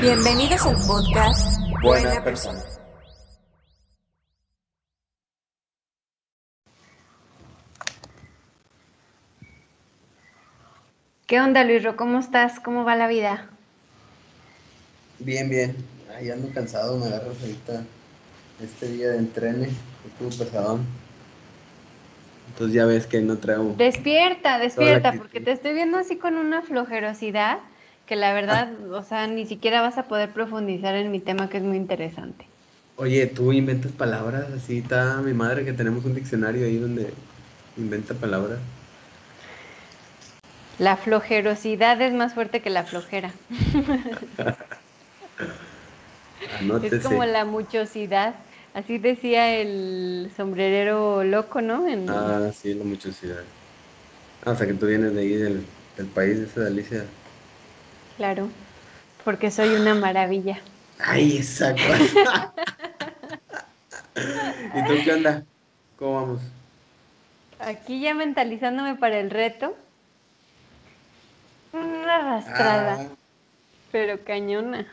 Bienvenidos al podcast Buena persona. ¿Qué onda, Luis Ro? ¿Cómo estás? ¿Cómo va la vida? Bien, bien. Ay, ando cansado, me agarras ahorita este día de entrene. Estuvo pesadón. Entonces ya ves que no traigo. Despierta, despierta, porque te estoy viendo así con una flojerosidad que la verdad, o sea, ni siquiera vas a poder profundizar en mi tema que es muy interesante. Oye, tú inventas palabras, así está mi madre que tenemos un diccionario ahí donde inventa palabras. La flojerosidad es más fuerte que la flojera. Anótese. Es como la muchosidad. Así decía el sombrerero loco, ¿no? En- Ah, sí, la muchosidad. Ah, o sea que tú vienes de ahí del, del país de esa delicia. Claro, porque soy una maravilla. Ay, exacto. ¿Y tú qué onda? ¿Cómo vamos? Aquí ya mentalizándome para el reto. Una arrastrada, Ah, pero cañona.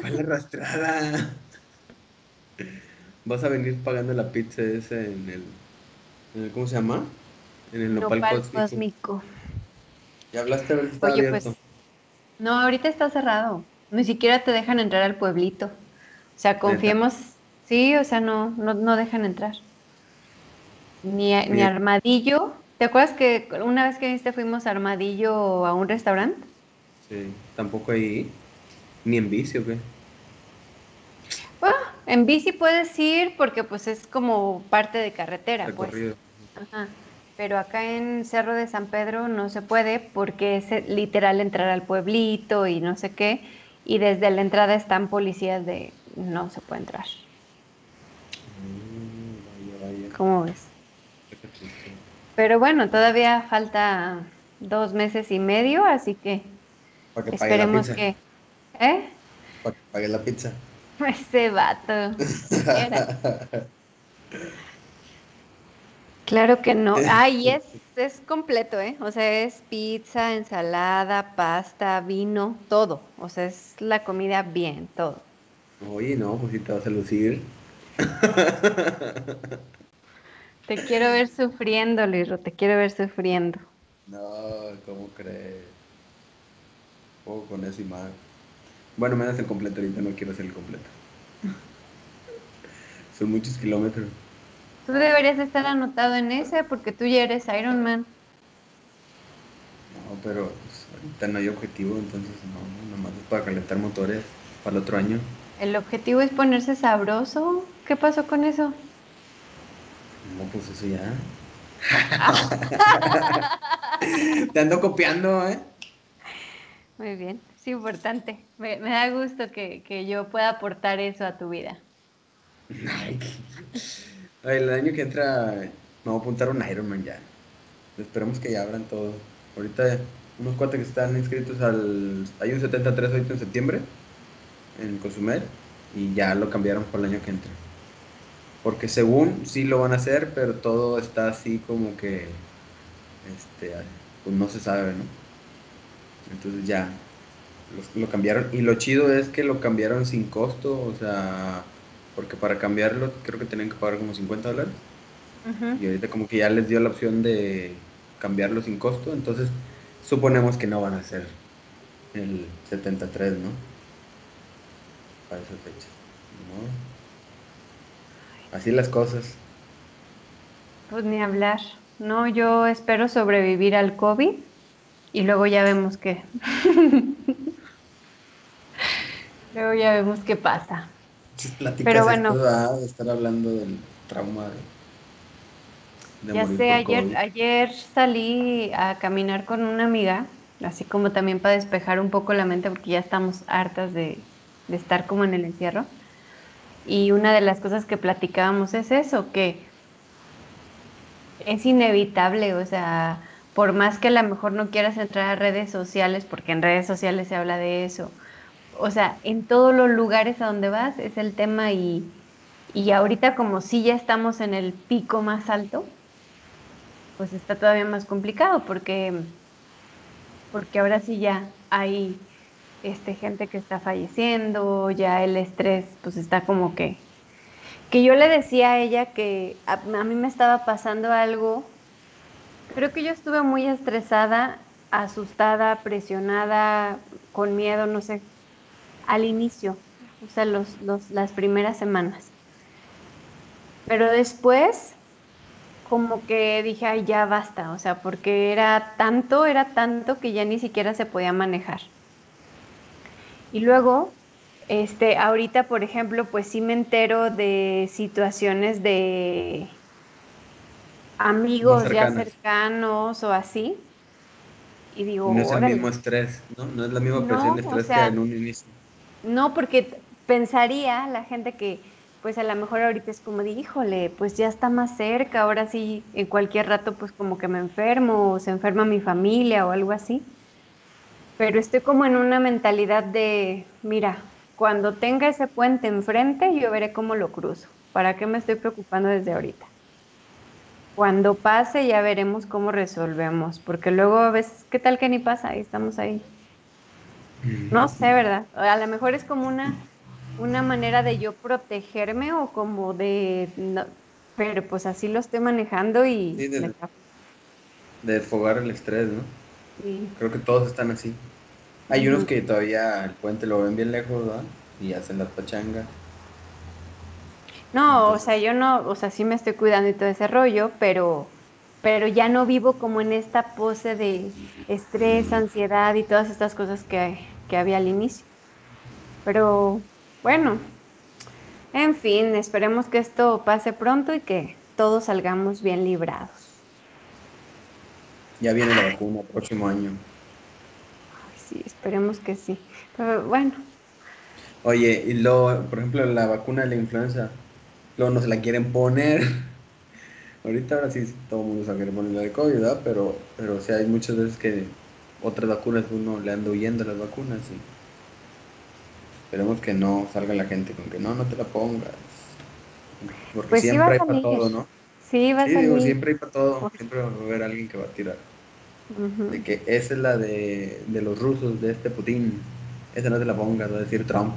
¿cuál arrastrada? Vas a venir pagando la pizza ese en el, en el- ¿cómo se llama? En el nopal, Nopal cósmico. cósmico. ¿Ya hablaste está Oye, abierto? pues, no, ahorita está cerrado. Ni siquiera te dejan entrar al pueblito. O sea, confiemos, sí, o sea, no, no, no dejan entrar. Ni, a- ni. Armadillo. ¿Te acuerdas que una vez que viniste fuimos a Armadillo a un restaurante? Sí, tampoco ahí. Ni en bici, ¿o qué? Bueno, en bici puedes ir porque pues es como parte de carretera, pues. Recorrido. Ajá. Pero acá en Cerro de San Pedro no se puede porque es eh, literal entrar al pueblito y no sé qué. Y desde la entrada están policías de no se puede entrar. Mm, vaya, vaya. ¿Cómo ves? Pero bueno, todavía falta dos meses y medio, así que esperemos que... ¿Eh? Para que pague la pizza. Ese vato. Claro que no. Ay, es, es completo, ¿eh? O sea, es pizza, ensalada, pasta, vino, todo. O sea, es la comida bien, todo. Oye, no, pues si te vas a lucir. Te quiero ver sufriendo, Luisro, te quiero ver sufriendo. No, ¿cómo crees? Juego con eso y más. Bueno, me das el completo ahorita, no quiero hacer el completo. Son muchos kilómetros. Tú deberías estar anotado en ese porque tú ya eres Iron Man. No, pero pues, ahorita no hay objetivo, entonces no, nomás es para calentar motores para el otro año. El objetivo es ponerse sabroso. ¿Qué pasó con eso? No, pues eso ya. Te ando copiando, ¿eh? Muy bien, es importante. Me, me da gusto que, que yo pueda aportar eso a tu vida. Ay, Ay, el año que entra me voy a apuntar un Ironman ya. Esperemos que ya abran todo. Ahorita unos cuates que están inscritos al... Hay un 73 ahorita en septiembre en Cozumel y ya lo cambiaron para el año que entra. Porque según sí lo van a hacer, pero todo está así como que... Este, pues no se sabe, ¿no? Entonces ya los- lo cambiaron. Y lo chido es que lo cambiaron sin costo, o sea, porque para cambiarlo creo que tenían que pagar como 50 dólares. Y ahorita como que ya les dio la opción de cambiarlo sin costo, entonces suponemos que no van a hacer el 73, ¿no? Para esa fecha. ¿no? Así las cosas. Pues ni hablar. No, yo espero sobrevivir al COVID y luego ya vemos qué. luego ya vemos qué pasa. Pero bueno. esto, ah, de estar hablando del trauma de, de Ya morir sé, ayer, COVID. ayer salí a caminar con una amiga así como también para despejar un poco la mente porque ya estamos hartas de, de estar como en el encierro. Y una de las cosas que platicábamos es eso, que es inevitable, o sea, por más que a lo mejor no quieras entrar a redes sociales, porque en redes sociales se habla de eso, o sea, en todos los lugares a donde vas es el tema y, y ahorita como si ya estamos en el pico más alto, pues está todavía más complicado porque, porque ahora sí ya hay este, gente que está falleciendo, ya el estrés pues está como que... Que yo le decía a ella que a, a mí me estaba pasando algo, creo que yo estuve muy estresada, asustada, presionada, con miedo, no sé, al inicio, o sea, los, los, las primeras semanas. Pero después, como que dije, ay, ya basta, o sea, porque era tanto, era tanto que ya ni siquiera se podía manejar. Y luego, este, ahorita, por ejemplo, pues sí me entero de situaciones de amigos ya cercanos o así. Y digo, No es el mismo estrés, ¿no? No es la misma No, presión de o estrés sea, que en un inicio. No, porque pensaría la gente que, pues a lo mejor ahorita es como de, híjole, pues ya está más cerca, ahora sí, en cualquier rato, pues como que me enfermo, o se enferma mi familia o algo así. Pero estoy como en una mentalidad de, mira, cuando tenga ese puente enfrente, yo veré cómo lo cruzo. ¿Para qué me estoy preocupando desde ahorita? Cuando pase ya veremos cómo resolvemos, porque luego a veces, ¿qué tal que ni pasa? Ahí estamos ahí. No sé, ¿verdad? A lo mejor es como una, una manera de yo protegerme o como de... no- pero pues así lo estoy manejando y... Sí, de- me está- De desfogar el estrés, ¿no? sí. Creo que todos están así. Hay unos que todavía el puente lo ven bien lejos, ¿verdad? Y hacen las pachangas. No, o sea, yo no, o sea, sí me estoy cuidando y todo ese rollo, pero, pero ya no vivo como en esta pose de estrés, ansiedad y todas estas cosas que, que había al inicio. Pero bueno, en fin, esperemos que esto pase pronto y que todos salgamos bien librados. Ya viene la vacuna el próximo año. Ay, sí, esperemos que sí. Pero bueno, Oye, y luego, por ejemplo, la vacuna de la influenza, luego no se la quieren poner. Ahorita ahora sí todo el mundo se quiere poner la de COVID, ¿verdad? Pero, pero o sea, hay muchas veces que otras vacunas uno le anda huyendo a las vacunas y esperemos que no salga la gente con que no, no te la pongas. Porque Pues siempre a hay para todo, ¿no? sí va a Sí, digo, salir. siempre hay para todo. Siempre va a haber alguien que va a tirar. De que esa es la de, de los rusos, de este Putin. Esa no te la pongas, va a decir Trump,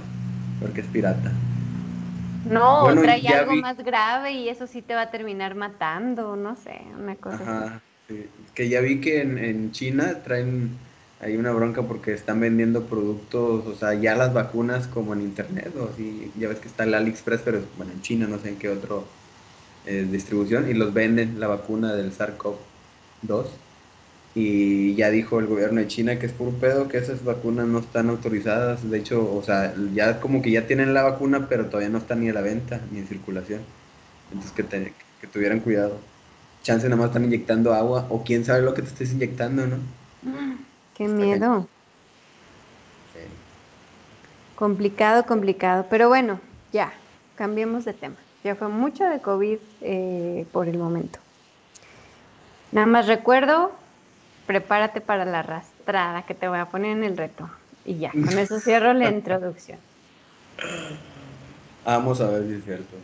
porque es pirata. No, Bueno, trae algo vi- más grave y eso sí te va a terminar matando, no sé, una cosa así. Ajá, sí. Que ya vi que en, en China traen ahí una bronca porque están vendiendo productos, o sea, ya las vacunas como en internet, o así, ya ves que está el AliExpress, pero bueno, en China no sé en qué otro eh, distribución, y los venden la vacuna del SARS-CoV-2. Y ya dijo el gobierno de China que es puro pedo, que esas vacunas no están autorizadas. De hecho, o sea, ya como que ya tienen la vacuna, pero todavía no está ni a la venta ni en circulación. Entonces que, te- que tuvieran cuidado. Chance nada más están inyectando agua, o quién sabe lo que te estés inyectando, ¿no? Qué Está miedo. Complicado, complicado. Pero bueno, ya, cambiemos de tema. Ya fue mucho de COVID eh, por el momento. Nada más recuerdo, prepárate para la arrastrada que te voy a poner en el reto. Y ya, con eso cierro la introducción. Vamos a ver si es cierto.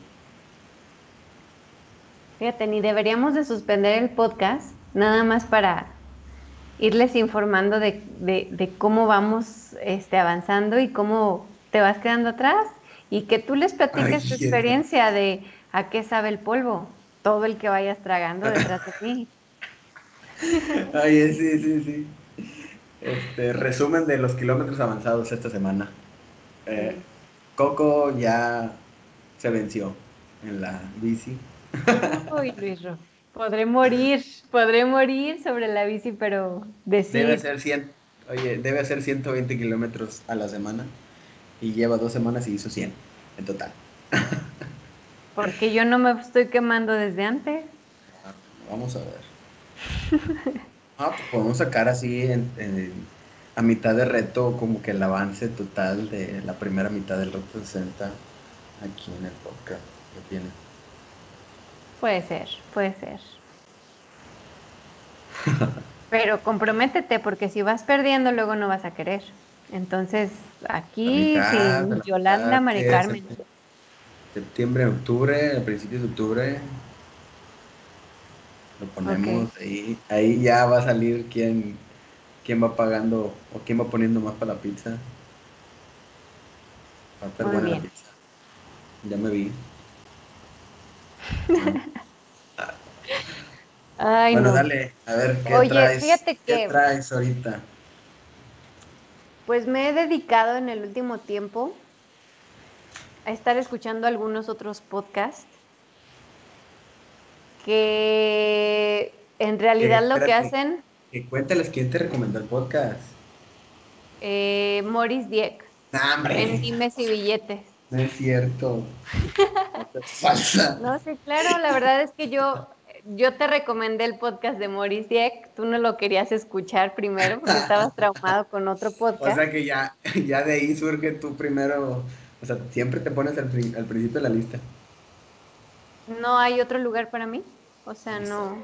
Fíjate, ni deberíamos de suspender el podcast, nada más para irles informando de, de- de cómo vamos este, avanzando y cómo te vas quedando atrás y que tú les platiques Ay, tu experiencia de a qué sabe el polvo, todo el que vayas tragando detrás de ti. Ay, sí, sí, sí. Este, resumen de los kilómetros avanzados esta semana. Eh, Coco ya se venció en la bici. Uy, Luis Ro, podré morir, podré morir sobre la bici, pero decir, Debe hacer 100, oye, debe hacer 120 kilómetros a la semana y lleva dos semanas y hizo 100 en total. porque yo no me estoy quemando desde antes. Vamos a ver. Ah, pues podemos sacar así en, en- a mitad de reto como que el avance total de la primera mitad del Rock 60 aquí en el podcast. ¿Qué tiene? Puede ser, puede ser. Pero comprométete, porque si vas perdiendo, luego no vas a querer. Entonces, aquí, mitad, sin la Yolanda, Mari Carmen. en Septiembre, octubre, a principios de octubre. Lo ponemos ahí. Ahí ya va a salir quién, quién va pagando o quién va poniendo más para la pizza. Va a estar Muy buena la bien. pizza. Ya me vi. Ay, bueno, no. dale, a ver qué Oye, traes. fíjate ¿Qué traes ahorita? Pues me he dedicado en el último tiempo a estar escuchando algunos otros podcasts que en realidad lo que hacen Que cuéntales quién te recomendó el podcast. eh, Morris Dieck ¡Nah, hombre! en Dimes y Billetes. No es cierto. Falsa. No, sí, claro, la verdad es que yo, yo te recomendé el podcast de Morris Dieck, tú no lo querías escuchar primero porque estabas traumado con otro O podcast. sea que ya, ya de ahí surge tú primero. O sea, siempre te pones al principio de la lista. No hay otro lugar para mí, o sea, no.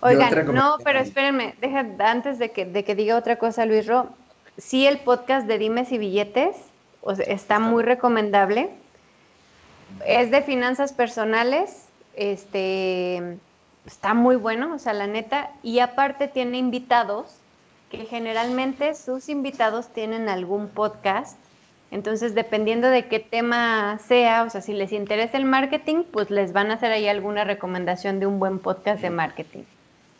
Oigan, no, pero espérenme, deja, antes de que, de que diga otra cosa, Luis Ro, sí el podcast de Dimes y Billetes o sea, está muy recomendable. Es de finanzas personales, este, está muy bueno, o sea, la neta, y aparte tiene invitados, que generalmente sus invitados tienen algún podcast, entonces dependiendo de qué tema sea, o sea, si les interesa el marketing, pues les van a hacer ahí alguna recomendación de un buen podcast de marketing.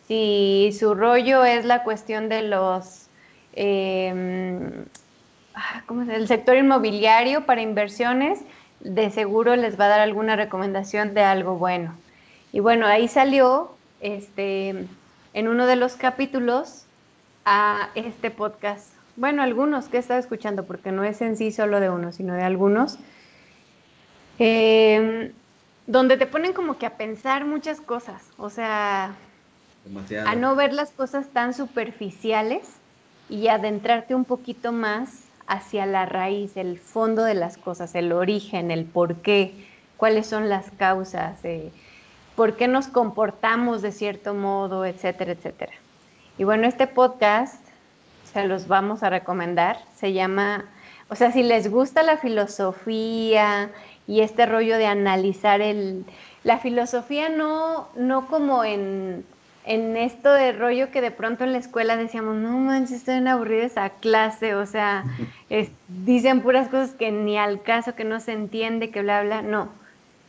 Si su rollo es la cuestión de los, eh, ah, ¿cómo se El sector inmobiliario para inversiones, de seguro les va a dar alguna recomendación de algo bueno. Y bueno, ahí salió este, en uno de los capítulos a este podcast. Bueno, algunos que he estado escuchando, porque no es en sí solo de uno, sino de algunos, eh, donde te ponen como que a pensar muchas cosas, o sea, Demasiado. a no ver las cosas tan superficiales y adentrarte un poquito más hacia la raíz, el fondo de las cosas, el origen, el por qué, cuáles son las causas, eh, por qué nos comportamos de cierto modo, etcétera, etcétera. Y bueno, este podcast se los vamos a recomendar, se llama, o sea, si les gusta la filosofía y este rollo de analizar el, la filosofía no, no como en, en esto de rollo que de pronto en la escuela decíamos, no manches, estoy en aburrida esa clase, o sea, es- dicen puras cosas que ni al caso, que no se entiende, que bla, bla, no.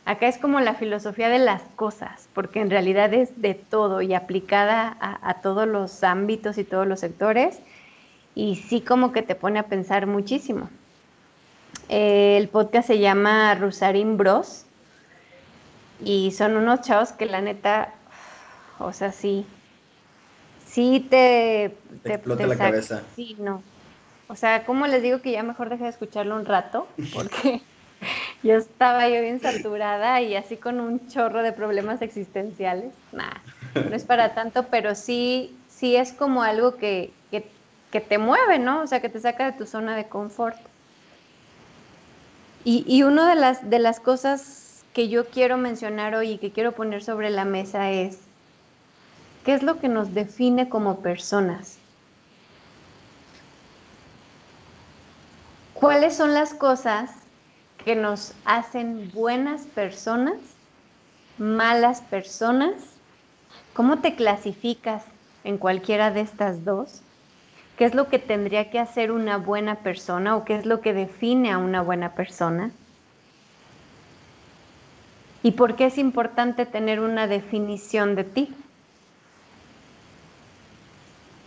Acá es como la filosofía de las cosas, porque en realidad es de todo y aplicada a, a todos los ámbitos y todos los sectores, y sí como que te pone a pensar muchísimo. Eh, el podcast se llama Rusarín Bros, y son unos chavos que la neta, o sea, sí, sí te... Te explota la cabeza. Sí, no. O sea, ¿cómo les digo que ya mejor dejé de escucharlo un rato? Porque yo estaba yo bien saturada y así con un chorro de problemas existenciales. Nah, no es para tanto, pero sí, sí es como algo que, que, te mueve, ¿no? O sea, que te saca de tu zona de confort. Y, y una de las, de las cosas que yo quiero mencionar hoy y que quiero poner sobre la mesa es, ¿qué es lo que nos define como personas? ¿Cuáles son las cosas que nos hacen buenas personas, malas personas? ¿Cómo te clasificas en cualquiera de estas dos? ¿Qué es lo que tendría que hacer una buena persona o qué es lo que define a una buena persona? ¿Y por qué es importante tener una definición de ti?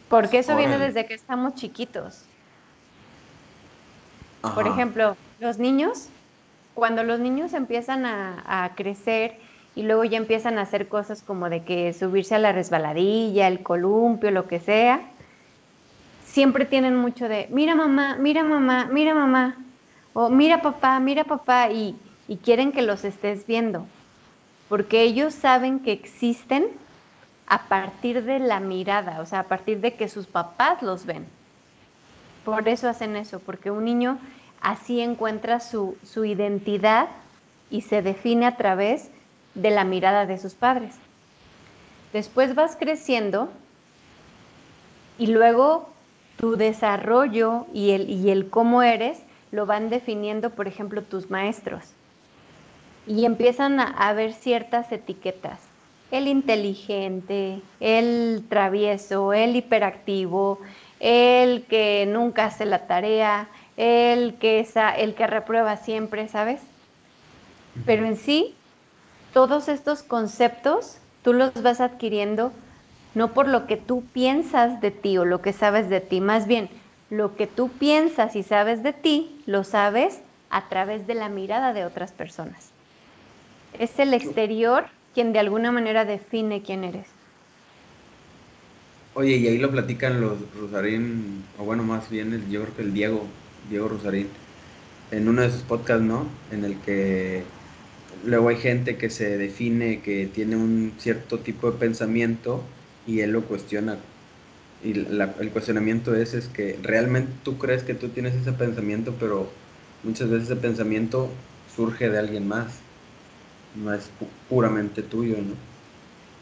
Porque eso viene desde que estamos chiquitos. Por ejemplo, los niños, cuando los niños empiezan a, a crecer y luego ya empiezan a hacer cosas como de que subirse a la resbaladilla, el columpio, lo que sea, siempre tienen mucho de, mira mamá, mira mamá, mira mamá, o mira papá, mira papá, y, y quieren que los estés viendo, porque ellos saben que existen a partir de la mirada, o sea, a partir de que sus papás los ven. Por eso hacen eso, porque un niño así encuentra su, su identidad y se define a través de la mirada de sus padres. Después vas creciendo y luego tu desarrollo y el, y el cómo eres lo van definiendo, por ejemplo, tus maestros. Y empiezan a, a ver ciertas etiquetas. El inteligente, el travieso, el hiperactivo, el que nunca hace la tarea, el que, el que reprueba siempre, ¿sabes? Pero en sí, todos estos conceptos tú los vas adquiriendo no por lo que tú piensas de ti o lo que sabes de ti, más bien lo que tú piensas y sabes de ti, lo sabes a través de la mirada de otras personas. Es el exterior quien de alguna manera define quién eres. Oye, y ahí lo platican los Rosarín, o bueno, más bien el, yo el Diego, Diego Rosarín, en uno de sus podcasts, ¿no? En el que luego hay gente que se define que tiene un cierto tipo de pensamiento y él lo cuestiona. Y el cuestionamiento es, es que realmente tú crees que tú tienes ese pensamiento, pero muchas veces ese pensamiento surge de alguien más, no es puramente tuyo, ¿no?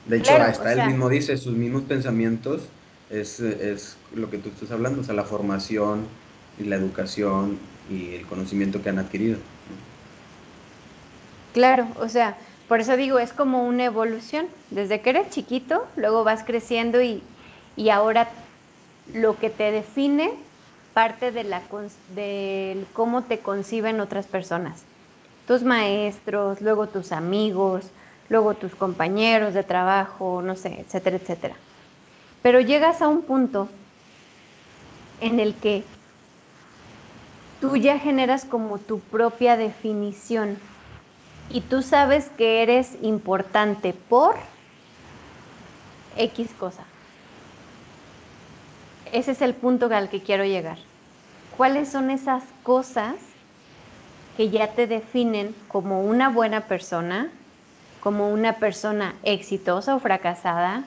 De hecho, hasta él mismo dice, sus mismos pensamientos es, es lo que tú estás hablando, o sea, la formación y la educación y el conocimiento que han adquirido. Claro, o sea, por eso digo, es como una evolución. Desde que eres chiquito, luego vas creciendo y, y ahora lo que te define parte de, la, de cómo te conciben otras personas. Tus maestros, luego tus amigos, luego tus compañeros de trabajo, no sé, etcétera, etcétera. Pero llegas a un punto en el que tú ya generas como tu propia definición y tú sabes que eres importante por X cosa. Ese es el punto al que quiero llegar. ¿Cuáles son esas cosas que ya te definen como una buena persona, como una persona exitosa o fracasada,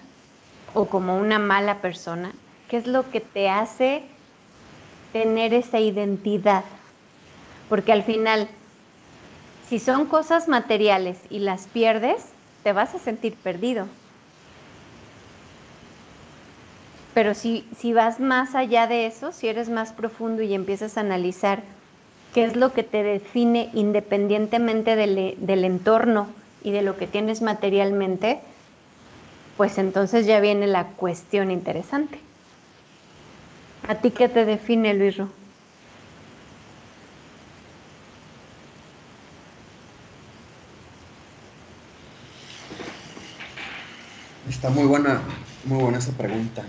o como una mala persona? ¿Qué es lo que te hace tener esa identidad? Porque al final si son cosas materiales y las pierdes, te vas a sentir perdido. Pero si, si vas más allá de eso, si eres más profundo y empiezas a analizar qué es lo que te define independientemente del, del entorno y de lo que tienes materialmente, pues entonces ya viene la cuestión interesante. ¿A ti qué te define, Luis Ro? Está muy buena, muy buena esa pregunta.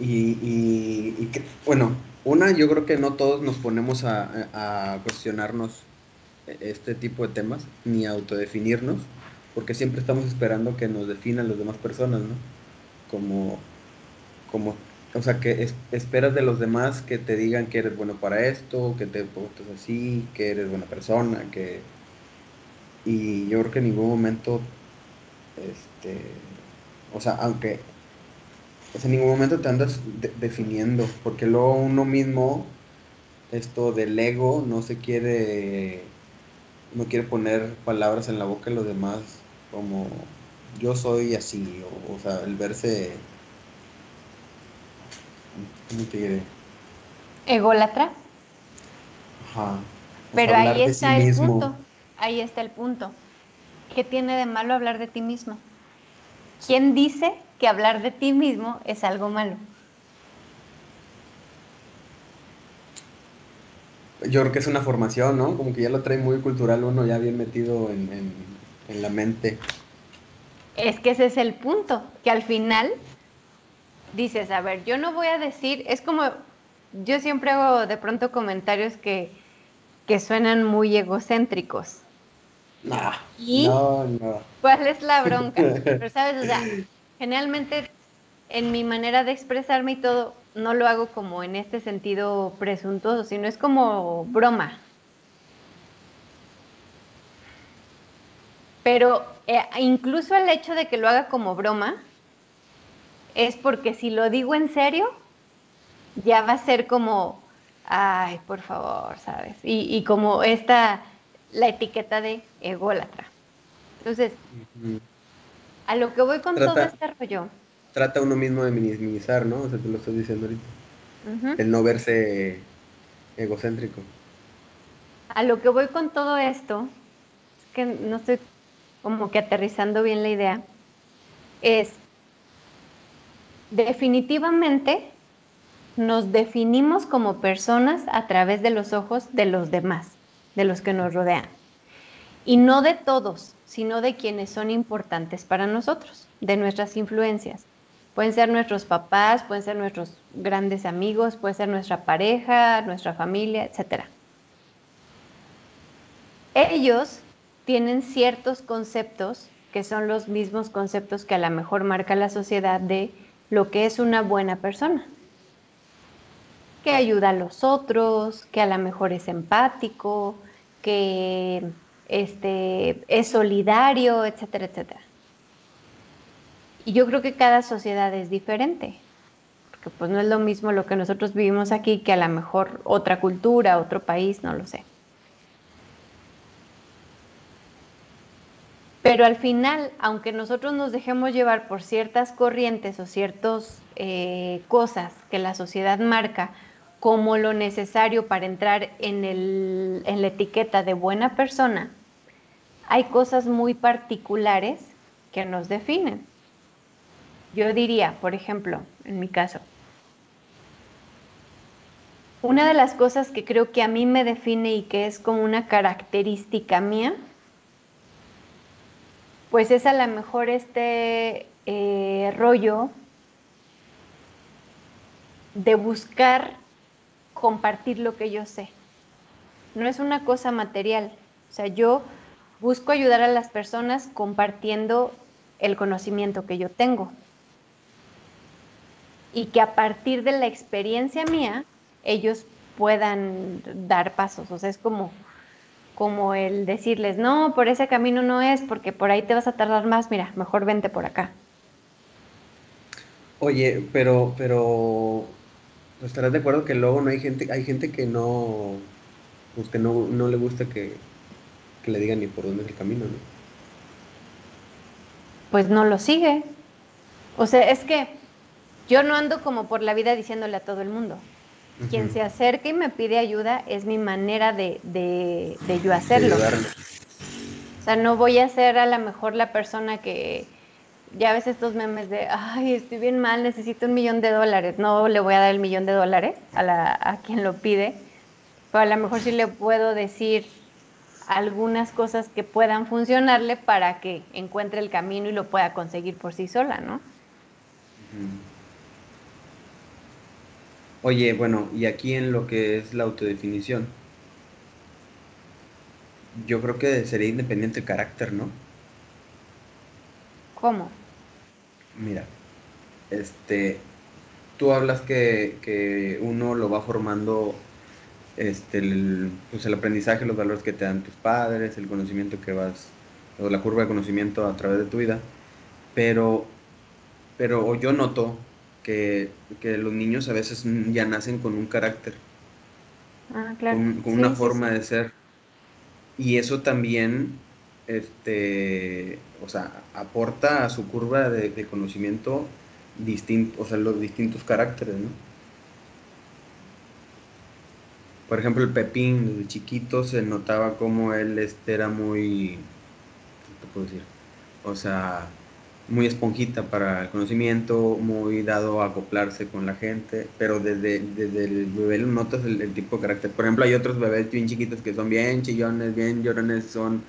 Y, bueno, una, yo creo que no todos nos ponemos a, cuestionarnos este tipo de temas, ni a autodefinirnos, porque siempre estamos esperando que nos definan las demás personas, ¿no? Como, como o sea, que esperas de los demás que te digan que eres bueno para esto, que te portes así, que eres buena persona, que... Y yo creo que en ningún momento este, o sea, aunque en ningún momento te andas definiendo, porque luego uno mismo, esto del ego, no se quiere, no quiere poner palabras en la boca de los demás, como yo soy así, o, sea, el verse, ¿cómo te diré? Ególatra. Ajá. Pero ahí está el punto, ahí está el punto. ¿Qué tiene de malo hablar de ti mismo? ¿Quién dice que hablar de ti mismo es algo malo? Yo creo que es una formación, ¿no? Como que ya lo trae muy cultural uno, ya bien metido en, la mente. Es que ese es el punto, que al final dices, a ver, yo no voy a decir, es como, yo siempre hago de pronto comentarios que, que suenan muy egocéntricos. ¿Y no, no. ¿Cuál es la bronca? Pero sabes, o sea, generalmente en mi manera de expresarme y todo, no lo hago como en este sentido presuntuoso, sino es como broma. Pero eh, incluso el hecho de que lo haga como broma es porque si lo digo en serio, ya va a ser como, ay, por favor, ¿sabes? Y, y como esta, la etiqueta de ególatra. Entonces, a lo que voy con Trata- todo este rollo, Trata uno mismo de minimizar, ¿no? O sea, te lo estoy diciendo ahorita. El no verse egocéntrico. a lo que voy con todo esto, es que no estoy como que aterrizando bien la idea, es definitivamente nos definimos como personas a través de los ojos de los demás, de los que nos rodean. Y no de todos, sino de quienes son importantes para nosotros, de nuestras influencias. Pueden ser nuestros papás, pueden ser nuestros grandes amigos, puede ser nuestra pareja, nuestra familia, etc. Ellos tienen ciertos conceptos que son los mismos conceptos que a lo mejor marca la sociedad de lo que es una buena persona. Que ayuda a los otros, que a lo mejor es empático, que este, es solidario, etcétera, etcétera. Y yo creo que cada sociedad es diferente, porque pues no es lo mismo lo que nosotros vivimos aquí que a lo mejor otra cultura, otro país, no lo sé. Pero al final, aunque nosotros nos dejemos llevar por ciertas corrientes o ciertas eh, cosas que la sociedad marca como lo necesario para entrar en, el- en la etiqueta de buena persona, hay cosas muy particulares que nos definen. Yo diría, por ejemplo, en mi caso, una de las cosas que creo que a mí me define y que es como una característica mía, pues es a lo mejor este eh, rollo de buscar compartir lo que yo sé. No es una cosa material. O sea, yo busco ayudar a las personas compartiendo el conocimiento que yo tengo. Y que a partir de la experiencia mía, ellos puedan dar pasos. O sea, es como, como el decirles, no, por ese camino no es, porque por ahí te vas a tardar más, mira, mejor vente por acá. Oye, pero, pero, ¿estarás de acuerdo que luego no hay gente, hay gente que no, pues que no, no le gusta que, que le digan ni por dónde es el camino, ¿no? Pues no lo sigue. O sea, es que yo no ando como por la vida diciéndole a todo el mundo. Quien se acerca y me pide ayuda es mi manera de, de, de yo De hacerlo. ayudarle. O sea, no voy a ser a lo mejor la persona que ya ves estos memes de, ay, estoy bien mal, necesito un millón de dólares. No le voy a dar el millón de dólares a, la, a quien lo pide, pero a lo mejor sí le puedo decir algunas cosas que puedan funcionarle para que encuentre el camino y lo pueda conseguir por sí sola, ¿no? Oye, bueno, y aquí en lo que es la autodefinición, yo creo que sería independiente el carácter, ¿no? ¿Cómo? Mira, este, tú hablas que, que uno lo va formando, este, el, pues el aprendizaje, los valores que te dan tus padres, el conocimiento que vas, o la curva de conocimiento a través de tu vida, pero, pero yo noto que, que los niños a veces ya nacen con un carácter, Ah, claro. con, con Sí, una sí, forma sí. de ser, y eso también, este, o sea, aporta a su curva de, de conocimiento o sea, los distintos caracteres, ¿no? Por ejemplo, el Pepín, desde chiquito se notaba como él este, era muy, ¿qué te puedo decir? O sea, muy esponjita para el conocimiento, muy dado a acoplarse con la gente, pero desde, desde el bebé notas el, el tipo de carácter. Por ejemplo, hay otros bebés bien chiquitos que son bien chillones, bien llorones, son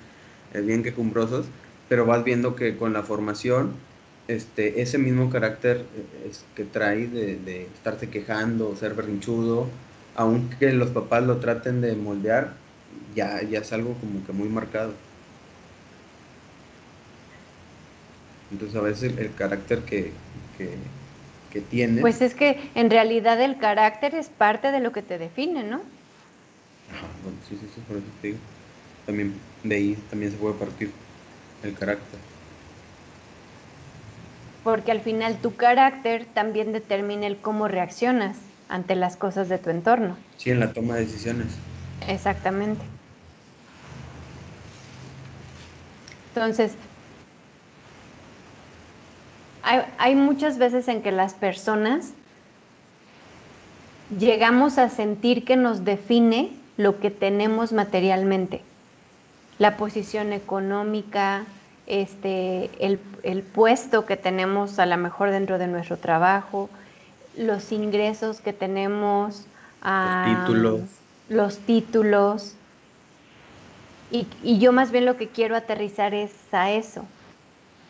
bien quejumbrosos, pero vas viendo que con la formación, este, ese mismo carácter eh, es, que trae de, de estarse quejando, ser berrinchudo, aunque los papás lo traten de moldear, ya, ya es algo como que muy marcado. Entonces a veces el, el carácter que, que, que tienes, Pues es que en realidad el carácter es parte de lo que te define, ¿no? Ajá, bueno, sí, sí, sí, por eso te digo. También de ahí también se puede partir el carácter. porque al final tu carácter también determina el cómo reaccionas ante las cosas de tu entorno. Sí, en la toma de decisiones. Exactamente. Entonces, hay, hay, muchas veces en que las personas llegamos a sentir que nos define lo que tenemos materialmente, la posición económica, este, el, el puesto que tenemos a lo mejor dentro de nuestro trabajo, los ingresos que tenemos, los títulos. Los títulos. Y, y, yo más bien lo que quiero aterrizar es a eso,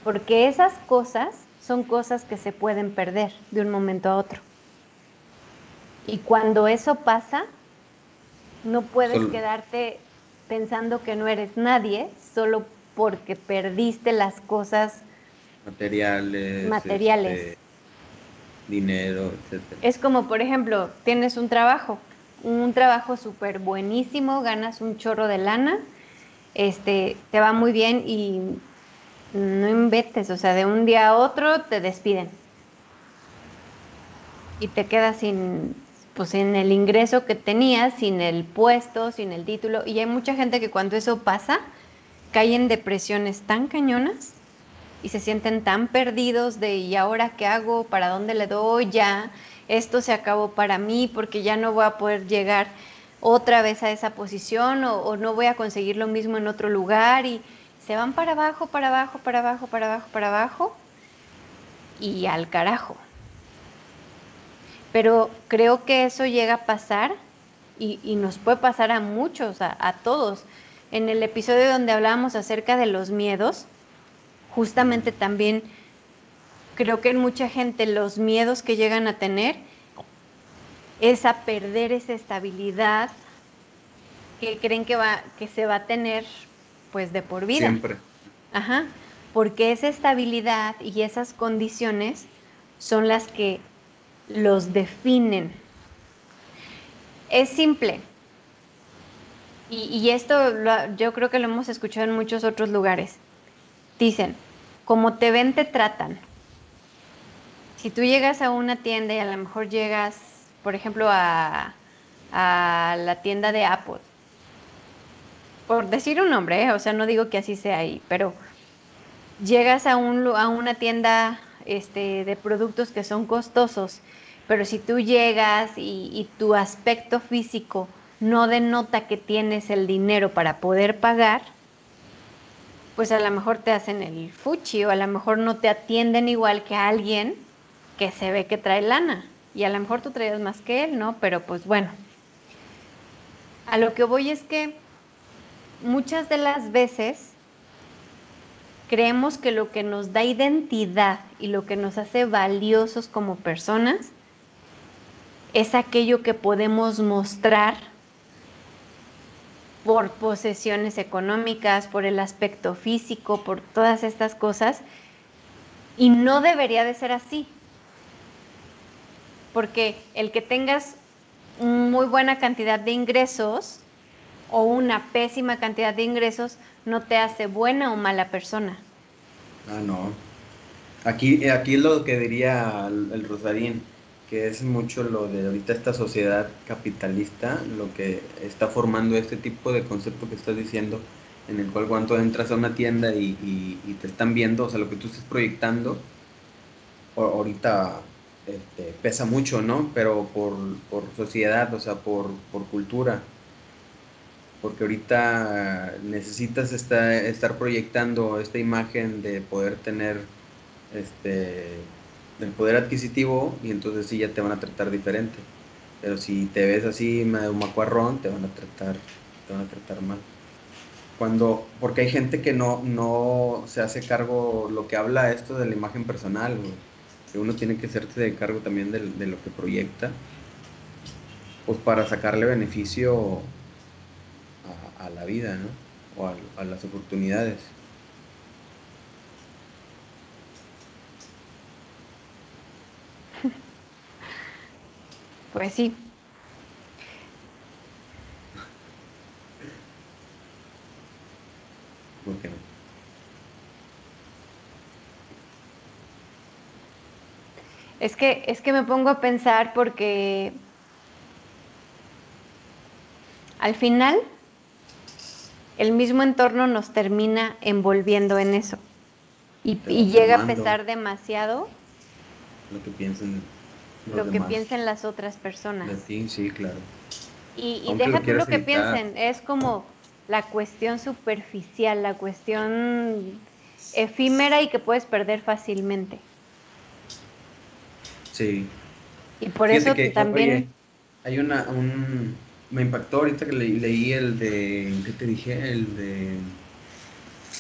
porque esas cosas son cosas que se pueden perder de un momento a otro. Y cuando eso pasa, no puedes quedarte pensando que no eres nadie solo porque perdiste las cosas. Materiales. Materiales. este, dinero, etcétera. Es como, por ejemplo, tienes un trabajo, un trabajo súper buenísimo, ganas un chorro de lana, este, te va muy bien y no inventes, o sea, de un día a otro te despiden. Y te quedas sin, pues, sin el ingreso que tenías, sin el puesto, sin el título. Y hay mucha gente que cuando eso pasa, cae en depresiones tan cañonas y se sienten tan perdidos de ¿y ahora qué hago? ¿Para dónde le doy? Ya, esto se acabó para mí porque ya no voy a poder llegar otra vez a esa posición o, o no voy a conseguir lo mismo en otro lugar y se van para abajo, para abajo, para abajo, para abajo, para abajo y al carajo. Pero creo que eso llega a pasar y, y nos puede pasar a muchos, a, a todos. En el episodio donde hablábamos acerca de los miedos, justamente también creo que en mucha gente los miedos que llegan a tener es a perder esa estabilidad que creen que va que se va a tener pues de por vida. Siempre. Ajá, porque esa estabilidad y esas condiciones son las que los definen. Es simple. Y, esto lo- yo creo que lo hemos escuchado en muchos otros lugares. Dicen, como te ven, te tratan. Si tú llegas a una tienda y a lo mejor llegas, por ejemplo, a, la tienda de Apple, por decir un nombre, ¿eh? o sea, no digo que así sea ahí, pero llegas a, un, a una tienda este, de productos que son costosos, pero si tú llegas y, tu aspecto físico no denota que tienes el dinero para poder pagar, pues a lo mejor te hacen el fuchi o a lo mejor no te atienden igual que a alguien que se ve que trae lana. Y a lo mejor tú traías más que él, ¿no? Pero pues bueno. A lo que voy es que muchas de las veces creemos que lo que nos da identidad y lo que nos hace valiosos como personas es aquello que podemos mostrar por posesiones económicas, por el aspecto físico, por todas estas cosas. Y no debería de ser así. Porque el que tengas muy buena cantidad de ingresos o una pésima cantidad de ingresos no te hace buena o mala persona. Ah, no. Aquí, aquí es lo que diría el, el Rosarín, que es mucho lo de ahorita esta sociedad capitalista, lo que está formando este tipo de concepto que estás diciendo, en el cual cuando entras a una tienda y, te están viendo, o sea, lo que tú estás proyectando, ahorita este, pesa mucho, ¿no? Pero por, por sociedad, o sea, por, por cultura. Porque ahorita necesitas esta- estar proyectando esta imagen de poder tener este del poder adquisitivo y entonces sí ya te van a tratar diferente. Pero si te ves así medio macuarrón, te van a tratar, te van a tratar mal. Cuando, porque hay gente que no, no se hace cargo, lo que habla esto de la imagen personal, que uno tiene que hacerse cargo también de, lo que proyecta, pues para sacarle beneficio a, a la vida, ¿no? O a, a las oportunidades. Pues sí. ¿Por qué no? Es que, es que me pongo a pensar porque al final el mismo entorno nos termina envolviendo en eso. Y, y llega a pesar demasiado Lo que piensen lo que piensen las otras personas. de ti, sí, claro. Y, y deja tú lo que evitar. piensen, es como la cuestión superficial, la cuestión efímera y que puedes perder fácilmente. Sí. Y por Fíjate eso que, también... oye, hay una, un, me impactó ahorita que leí, leí el de, ¿qué te dije? El de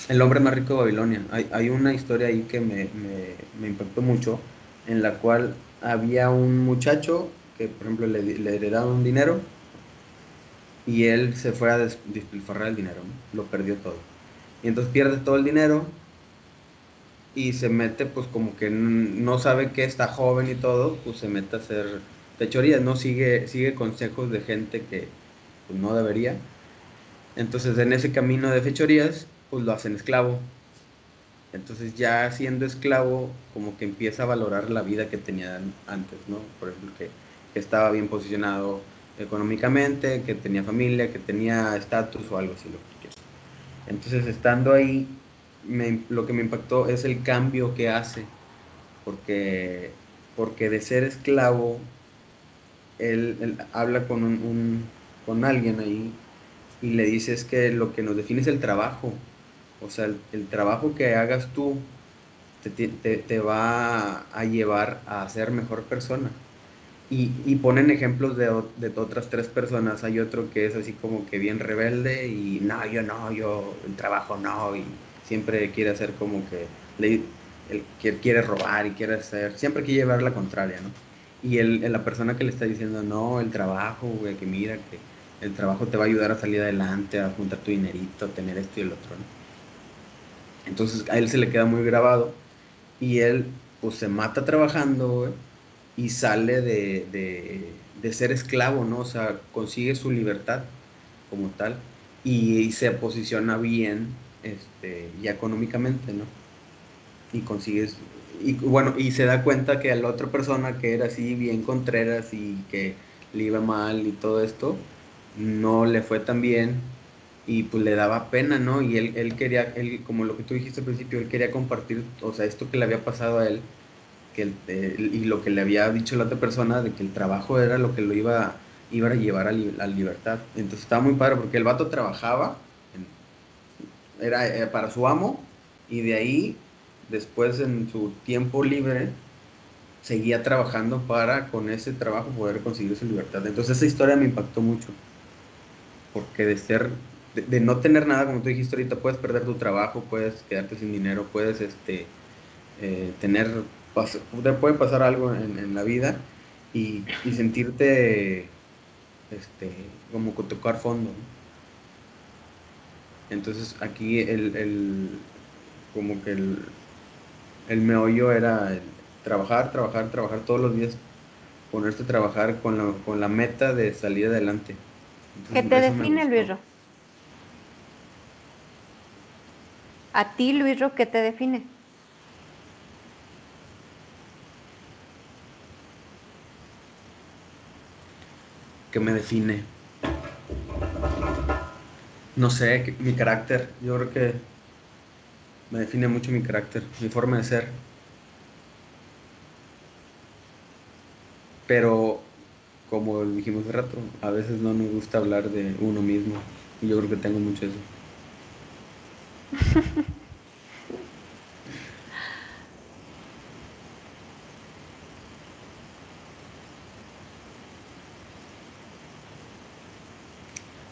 El hombre más rico de Babilonia. Hay, hay una historia ahí que me, me, me impactó mucho, en la cual había un muchacho que, por ejemplo, le, le heredaron un dinero y él se fue a des- despilfarrar el dinero, lo perdió todo. Y entonces pierde todo el dinero y se mete, pues como que no sabe que está joven y todo, pues se mete a hacer fechorías, no sigue, sigue consejos de gente que pues, no debería. Entonces en ese camino de fechorías, pues lo hacen esclavo. Entonces ya siendo esclavo, como que empieza a valorar la vida que tenía antes, ¿no? Por ejemplo, que, estaba bien posicionado económicamente, que tenía familia, que tenía estatus o algo así, lo que quieras. Entonces estando ahí, me- lo que me impactó es el cambio que hace, porque, porque de ser esclavo, él, él habla con, un, un- con alguien ahí y le dice es que lo que nos define es el trabajo. O sea, el, trabajo que hagas tú te, te- te va a llevar a ser mejor persona. Y, y ponen ejemplos de, de otras tres personas. Hay otro que es así como que bien rebelde y no, yo no, yo el trabajo no. Y siempre quiere hacer como que le, el, que quiere robar y quiere hacer, siempre quiere llevar la contraria, ¿no? Y el, la persona que le está diciendo, no, el trabajo, güey, que mira, que el trabajo te va a ayudar a salir adelante, a juntar tu dinerito, a tener esto y el otro, ¿no? Entonces a él se le queda muy grabado y él pues se mata trabajando, y sale de, de, de ser esclavo, ¿no? O sea, consigue su libertad como tal y, y se posiciona bien este, ya económicamente, ¿no? Y consigues, y bueno, y se da cuenta que a la otra persona que era así bien contreras y que le iba mal y todo esto, no le fue tan bien y pues le daba pena, ¿no? Y él, él quería, él, como lo que tú dijiste al principio, él quería compartir, o sea, esto que le había pasado a él, que y lo que le había dicho la otra persona, de que el trabajo era lo que lo iba, iba a llevar a, li- a libertad. Entonces estaba muy padre porque el vato trabajaba, era eh, para su amo, y de ahí, después en su tiempo libre, seguía trabajando para con ese trabajo poder conseguir su libertad. Entonces esa historia me impactó mucho. Porque de ser, de, de no tener nada, como tú dijiste ahorita, puedes perder tu trabajo, puedes quedarte sin dinero, puedes este, eh, tener, pas- te puede pasar algo en, en la vida y, y sentirte este, como que tocar fondo. Entonces aquí el, el- como que el, el meollo era el trabajar, trabajar, trabajar todos los días, ponerse a trabajar con la, con la meta de salir adelante. ¿Qué Entonces, te define. Luis Ro? A ti, Luis Ro, ¿qué te define? que me define. No sé, mi carácter. Yo creo que me define mucho mi carácter, mi forma de ser. Pero, como dijimos hace rato, a veces no nos gusta hablar de uno mismo. Y yo creo que tengo mucho eso.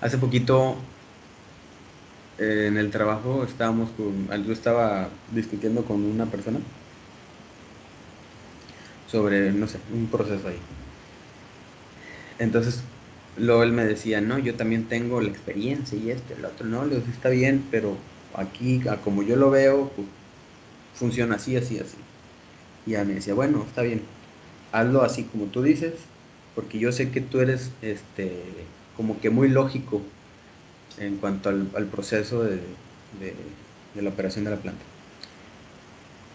Hace poquito eh, en el trabajo estábamos con, yo estaba discutiendo con una persona sobre, no sé, un proceso ahí. Entonces, luego él me decía, no, yo también tengo la experiencia y esto, el otro, no, le digo, "Sí está bien, pero aquí, a como yo lo veo, pues, funciona así, así, así. Y ya me decía, bueno, está bien, hazlo así como tú dices, porque yo sé que tú eres, este, como que muy lógico en cuanto al, al proceso de, de- la operación de la planta.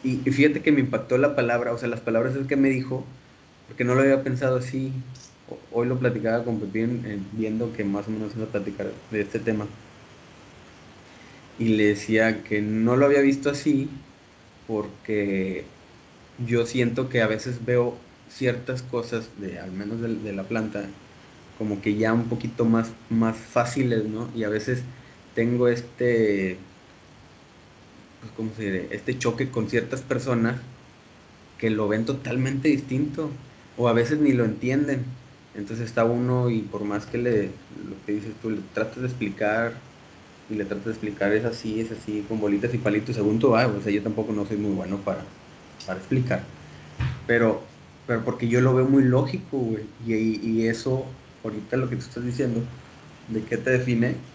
Y, fíjate que me impactó la palabra, o sea, las palabras que me dijo, porque no lo había pensado así. Hoy lo platicaba con Pepín, eh, viendo que más o menos iba a platicar de este tema. Y le decía que no lo había visto así porque yo siento que a veces veo ciertas cosas, de, al menos de, de la planta, como que ya un poquito más, más fáciles, ¿no? Y a veces tengo este, pues, ¿cómo se dice? Este choque con ciertas personas que lo ven totalmente distinto o a veces ni lo entienden. Entonces está uno y por más que le, lo que dices tú, le tratas de explicar y le tratas de explicar es así, es así, con bolitas y palitos, según tú, ah, o sea, yo tampoco no soy muy bueno para, para explicar. Pero, pero porque yo lo veo muy lógico, güey. Y, y eso, ahorita lo que tú estás diciendo, de qué te define,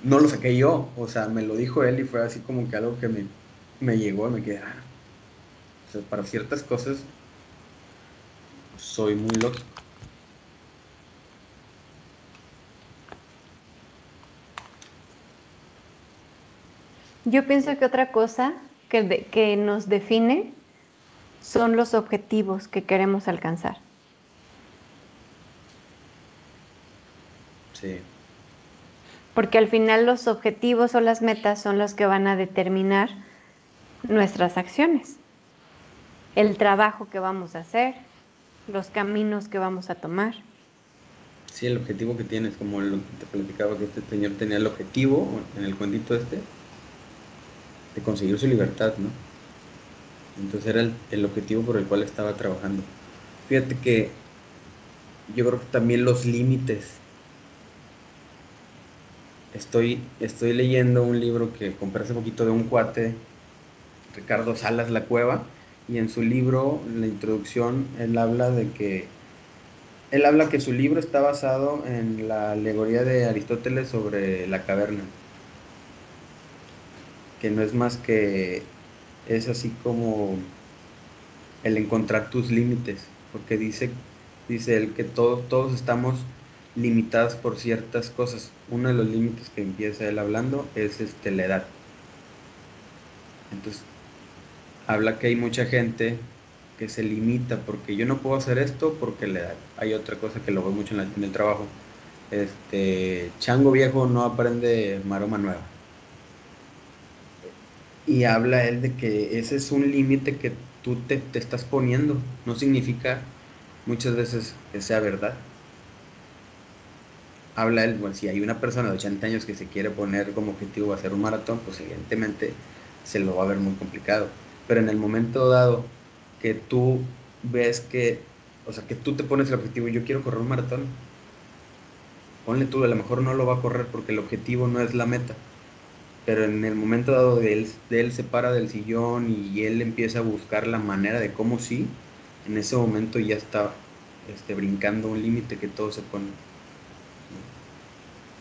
no lo saqué yo, o sea, me lo dijo él y fue así como que algo que me, me llegó me quedé, ah. O sea, para ciertas cosas soy muy lógico. Yo pienso que otra cosa que, de- que nos define son los objetivos que queremos alcanzar. Sí. Porque al final los objetivos o las metas son los que van a determinar nuestras acciones. El trabajo que vamos a hacer, los caminos que vamos a tomar. Sí, el objetivo que tienes, como lo que te platicaba que este señor tenía el objetivo en el cuentito este, de conseguir su libertad, ¿no? Entonces era el, el objetivo por el cual estaba trabajando. Fíjate que yo creo que también los límites. Estoy, estoy leyendo un libro que compré hace poquito de un cuate, Ricardo Salas La Cueva, y en su libro, en la introducción, él habla de que él habla que su libro está basado en la alegoría de Aristóteles sobre la caverna, que no es más que es así como el encontrar tus límites, porque dice dice él que todos todos estamos limitados por ciertas cosas. Uno de los límites que empieza él hablando es este la edad. Entonces habla que hay mucha gente que se limita porque yo no puedo hacer esto porque la edad. Hay otra cosa que lo veo mucho en, la- en el trabajo. Este, chango viejo no aprende maroma nueva. Y habla él de que ese es un límite que tú te, te estás poniendo. No significa muchas veces que sea verdad. Habla él, bueno, si hay una persona de 80 años que se quiere poner como objetivo hacer un maratón, pues evidentemente se lo va a ver muy complicado. Pero en el momento dado que tú ves que, o sea, que tú te pones el objetivo, yo quiero correr un maratón, ponle tú, a lo mejor no lo va a correr porque el objetivo no es la meta, pero en el momento dado de él, de él se para del sillón y él empieza a buscar la manera de cómo sí, en ese momento ya está este, brincando un límite que todos se ponen.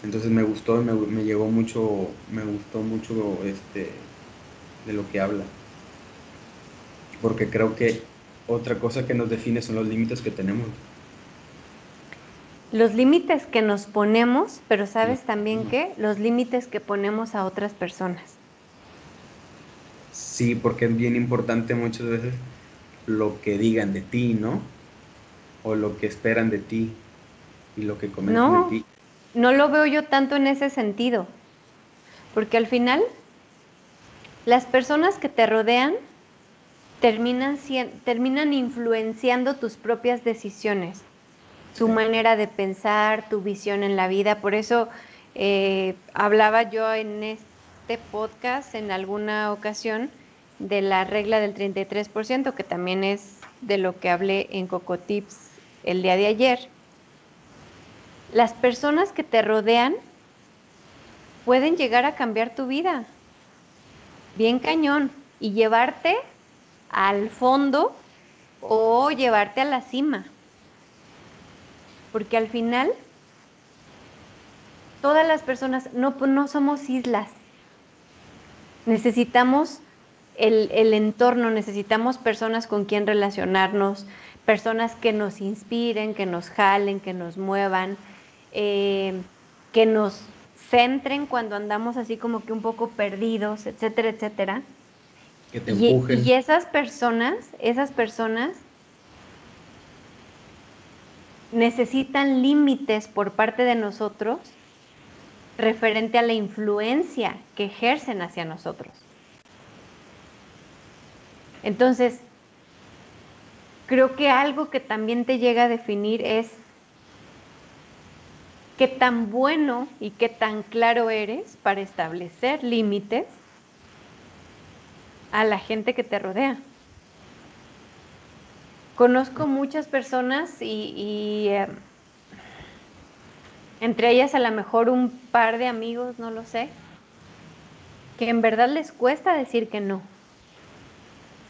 Entonces me gustó, me, me llegó mucho, me gustó mucho este, de lo que habla porque creo que otra cosa que nos define son los límites que tenemos. Los límites que nos ponemos, pero sabes también que los límites que ponemos a otras personas. Sí, porque es bien importante muchas veces lo que digan de ti, ¿no? O lo que esperan de ti y lo que comentan No. de ti. No lo veo yo tanto en ese sentido, porque al final las personas que te rodean terminan, terminan influenciando tus propias decisiones, tu manera de pensar, tu visión en la vida. Por eso eh, hablaba yo en este podcast en alguna ocasión de la regla del 33%, que también es de lo que hablé en Cocotips el día de ayer. Las personas que te rodean pueden llegar a cambiar tu vida, bien cañón, y llevarte al fondo o llevarte a la cima. Porque al final, todas las personas, no, no somos islas. Necesitamos el, el entorno, necesitamos personas con quien relacionarnos, personas que nos inspiren, que nos jalen, que nos muevan, eh, que nos centren cuando andamos así como que un poco perdidos, etcétera, etcétera. Que te Y, empujen. y esas personas, esas personas necesitan límites por parte de nosotros referente a la influencia que ejercen hacia nosotros. Entonces, creo que algo que también te llega a definir es qué tan bueno y qué tan claro eres para establecer límites a la gente que te rodea. Conozco muchas personas y, y, eh, entre ellas a lo mejor un par de amigos, no lo sé, que en verdad les cuesta decir que no.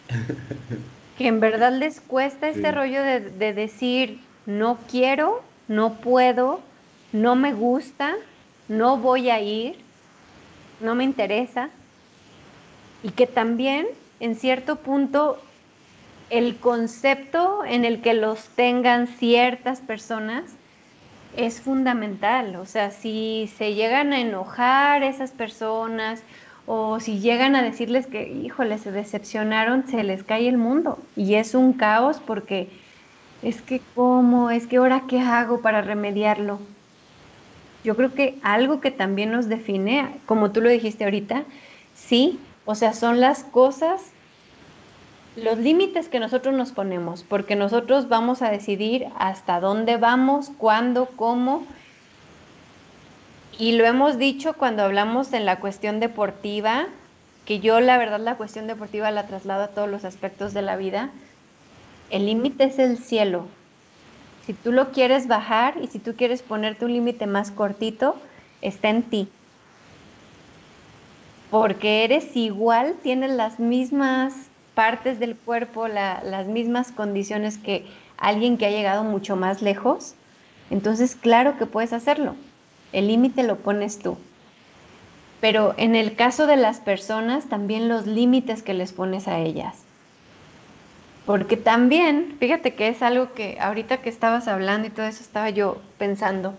Que en verdad les cuesta este Sí. rollo de, de decir no quiero, no puedo, no me gusta, no voy a ir, no me interesa. Y que también en cierto punto el concepto en el que los tengan ciertas personas es fundamental. O sea, si se llegan a enojar esas personas o si llegan a decirles que, híjole, se decepcionaron, se les cae el mundo. Y es un caos porque es que, ¿cómo? Es que ahora, ¿qué hago para remediarlo? Yo creo que algo que también nos define, como tú lo dijiste ahorita, sí, o sea, son las cosas los límites que nosotros nos ponemos, porque nosotros vamos a decidir hasta dónde vamos, cuándo, cómo. Y lo hemos dicho cuando hablamos en la cuestión deportiva, que yo la verdad la cuestión deportiva la traslado a todos los aspectos de la vida. El límite es el cielo. Si tú lo quieres bajar y si tú quieres ponerte un límite más cortito, está en ti. Porque eres igual, tienes las mismas partes del cuerpo, la- las mismas condiciones que alguien que ha llegado mucho más lejos, entonces claro que puedes hacerlo. El límite lo pones tú. Pero en el caso de las personas, también los límites que les pones a ellas. Porque también, fíjate que es algo que ahorita que estabas hablando y todo eso estaba yo pensando.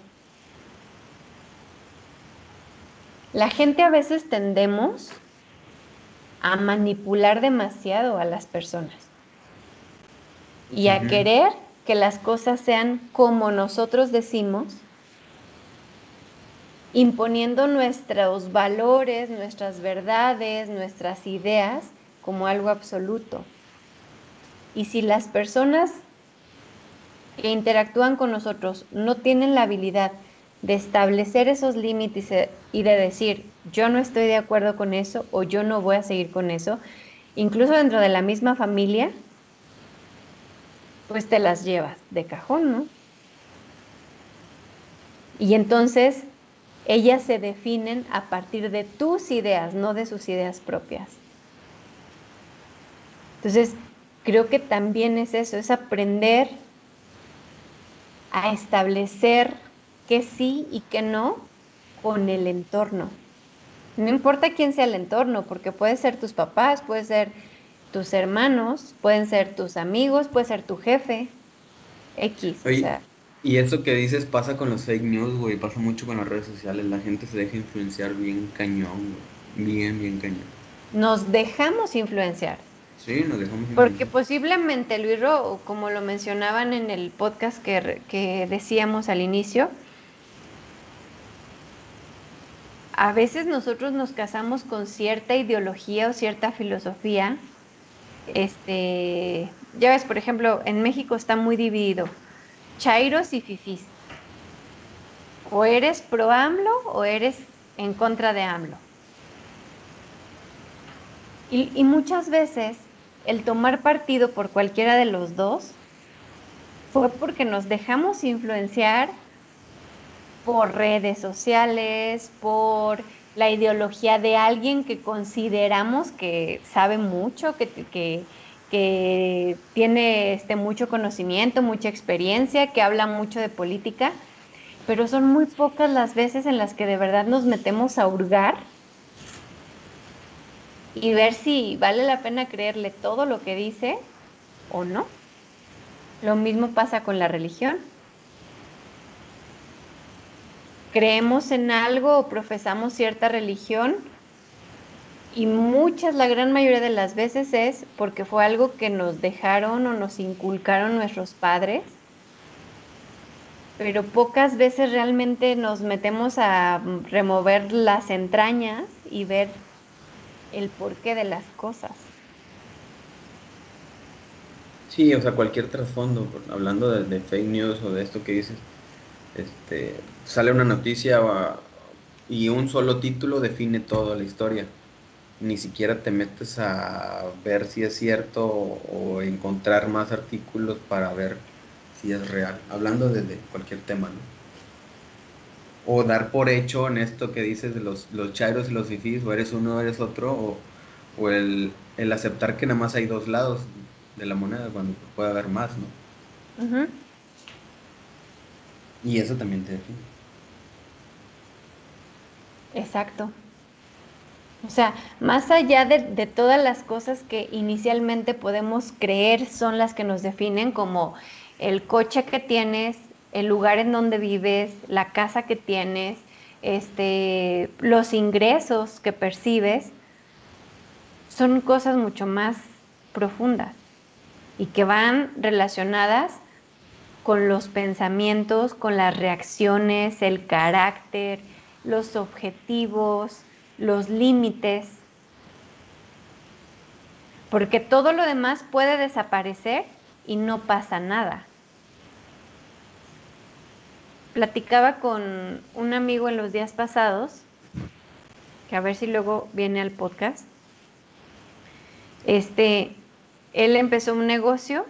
La gente a veces tendemos a manipular demasiado a las personas y a querer que las cosas sean como nosotros decimos, imponiendo nuestros valores, nuestras verdades, nuestras ideas como algo absoluto. Y si las personas que interactúan con nosotros no tienen la habilidad de establecer esos límites y de decir, yo no estoy de acuerdo con eso o yo no voy a seguir con eso, incluso dentro de la misma familia, pues te las llevas de cajón, ¿no? Y entonces ellas se definen a partir de tus ideas, no de sus ideas propias. Entonces, creo que también es eso, es aprender a establecer que sí y que no con el entorno. No importa quién sea el entorno, porque puede ser tus papás, puede ser tus hermanos, pueden ser tus amigos, puede ser tu jefe, X. o Oye, sea, Y eso que dices pasa con los fake news, güey, pasa mucho con las redes sociales. La gente se deja influenciar bien cañón, güey. Bien, bien cañón. nos dejamos influenciar. Sí, nos dejamos Porque influenciar. posiblemente, Luis Ro, como lo mencionaban en el podcast que, que decíamos al inicio, a veces nosotros nos casamos con cierta ideología o cierta filosofía. Este, ya ves, por ejemplo, en México está muy dividido. Chairos y fifís. O eres pro AMLO o eres en contra de AMLO. Y, y muchas veces el tomar partido por cualquiera de los dos fue porque nos dejamos influenciar por redes sociales, por la ideología de alguien que consideramos que sabe mucho, que, que, tiene este, mucho conocimiento, mucha experiencia, que habla mucho de política, pero son muy pocas las veces en las que de verdad nos metemos a hurgar y ver si vale la pena creerle todo lo que dice o no. Lo mismo pasa con la religión. Creemos en algo o profesamos cierta religión Y muchas, la gran mayoría de las veces es porque fue algo que nos dejaron o nos inculcaron nuestros padres, pero pocas veces realmente nos metemos a remover las entrañas y ver el porqué de las cosas. Sí, o sea, cualquier trasfondo, hablando de, fake news o de esto que dices, este, sale una noticia o- y un solo título define toda la historia. Ni siquiera te metes a ver si es cierto o, encontrar más artículos para ver si es real. Hablando de, de cualquier tema, ¿no? O dar por hecho en esto que dices de los, los chairos y los fifís, o eres uno o eres otro, o, o el, el aceptar que nada más hay dos lados de la moneda cuando puede haber más, ¿no? Y eso también te define. Exacto. O sea, más allá de, todas las cosas que inicialmente podemos creer son las que nos definen, como el coche que tienes, el lugar en donde vives, la casa que tienes, este, los ingresos que percibes, son cosas mucho más profundas y que van relacionadas con los pensamientos, con las reacciones, el carácter, los objetivos, los límites. Porque todo lo demás puede desaparecer y no pasa nada. Platicaba con un amigo en los días pasados, que a ver si luego viene al podcast. Este, él empezó un negocio,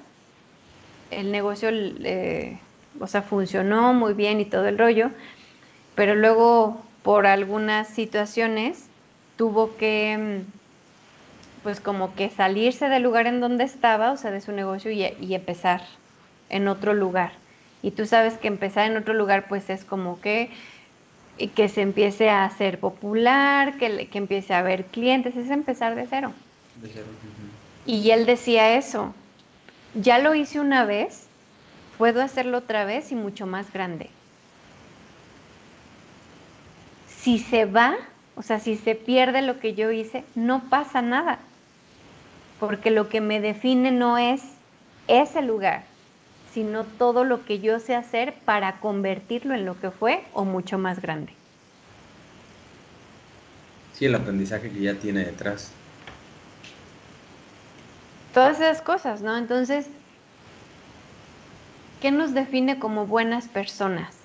el negocio, eh, o sea, funcionó muy bien y todo el rollo, pero luego por algunas situaciones tuvo que, mm, pues como que salirse del lugar en donde estaba, o sea, de su negocio y, y empezar en otro lugar. Y tú sabes que empezar en otro lugar, pues es como que, que se empiece a hacer popular, que, que empiece a haber clientes, es empezar de cero. De cero. Y él decía eso, ya lo hice una vez, puedo hacerlo otra vez y mucho más grande. Si se va, o sea, si se pierde lo que yo hice, no pasa nada, porque lo que me define no es ese lugar, sino todo lo que yo sé hacer para convertirlo en lo que fue o mucho más grande. Sí, el aprendizaje que ya tiene detrás. Todas esas cosas, ¿no? Entonces, ¿qué nos define como buenas personas?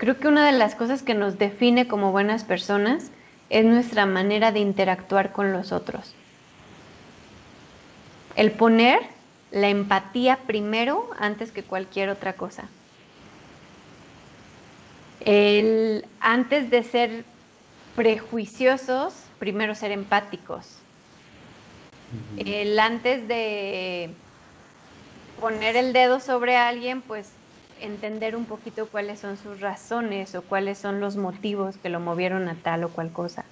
Creo que una de las cosas que nos define como buenas personas es nuestra manera de interactuar con los otros. El poner la empatía primero antes que cualquier otra cosa. El, antes de ser prejuiciosos, primero ser empáticos. El antes de poner el dedo sobre alguien, pues entender un poquito cuáles son sus razones o cuáles son los motivos que lo movieron a tal o cual cosa.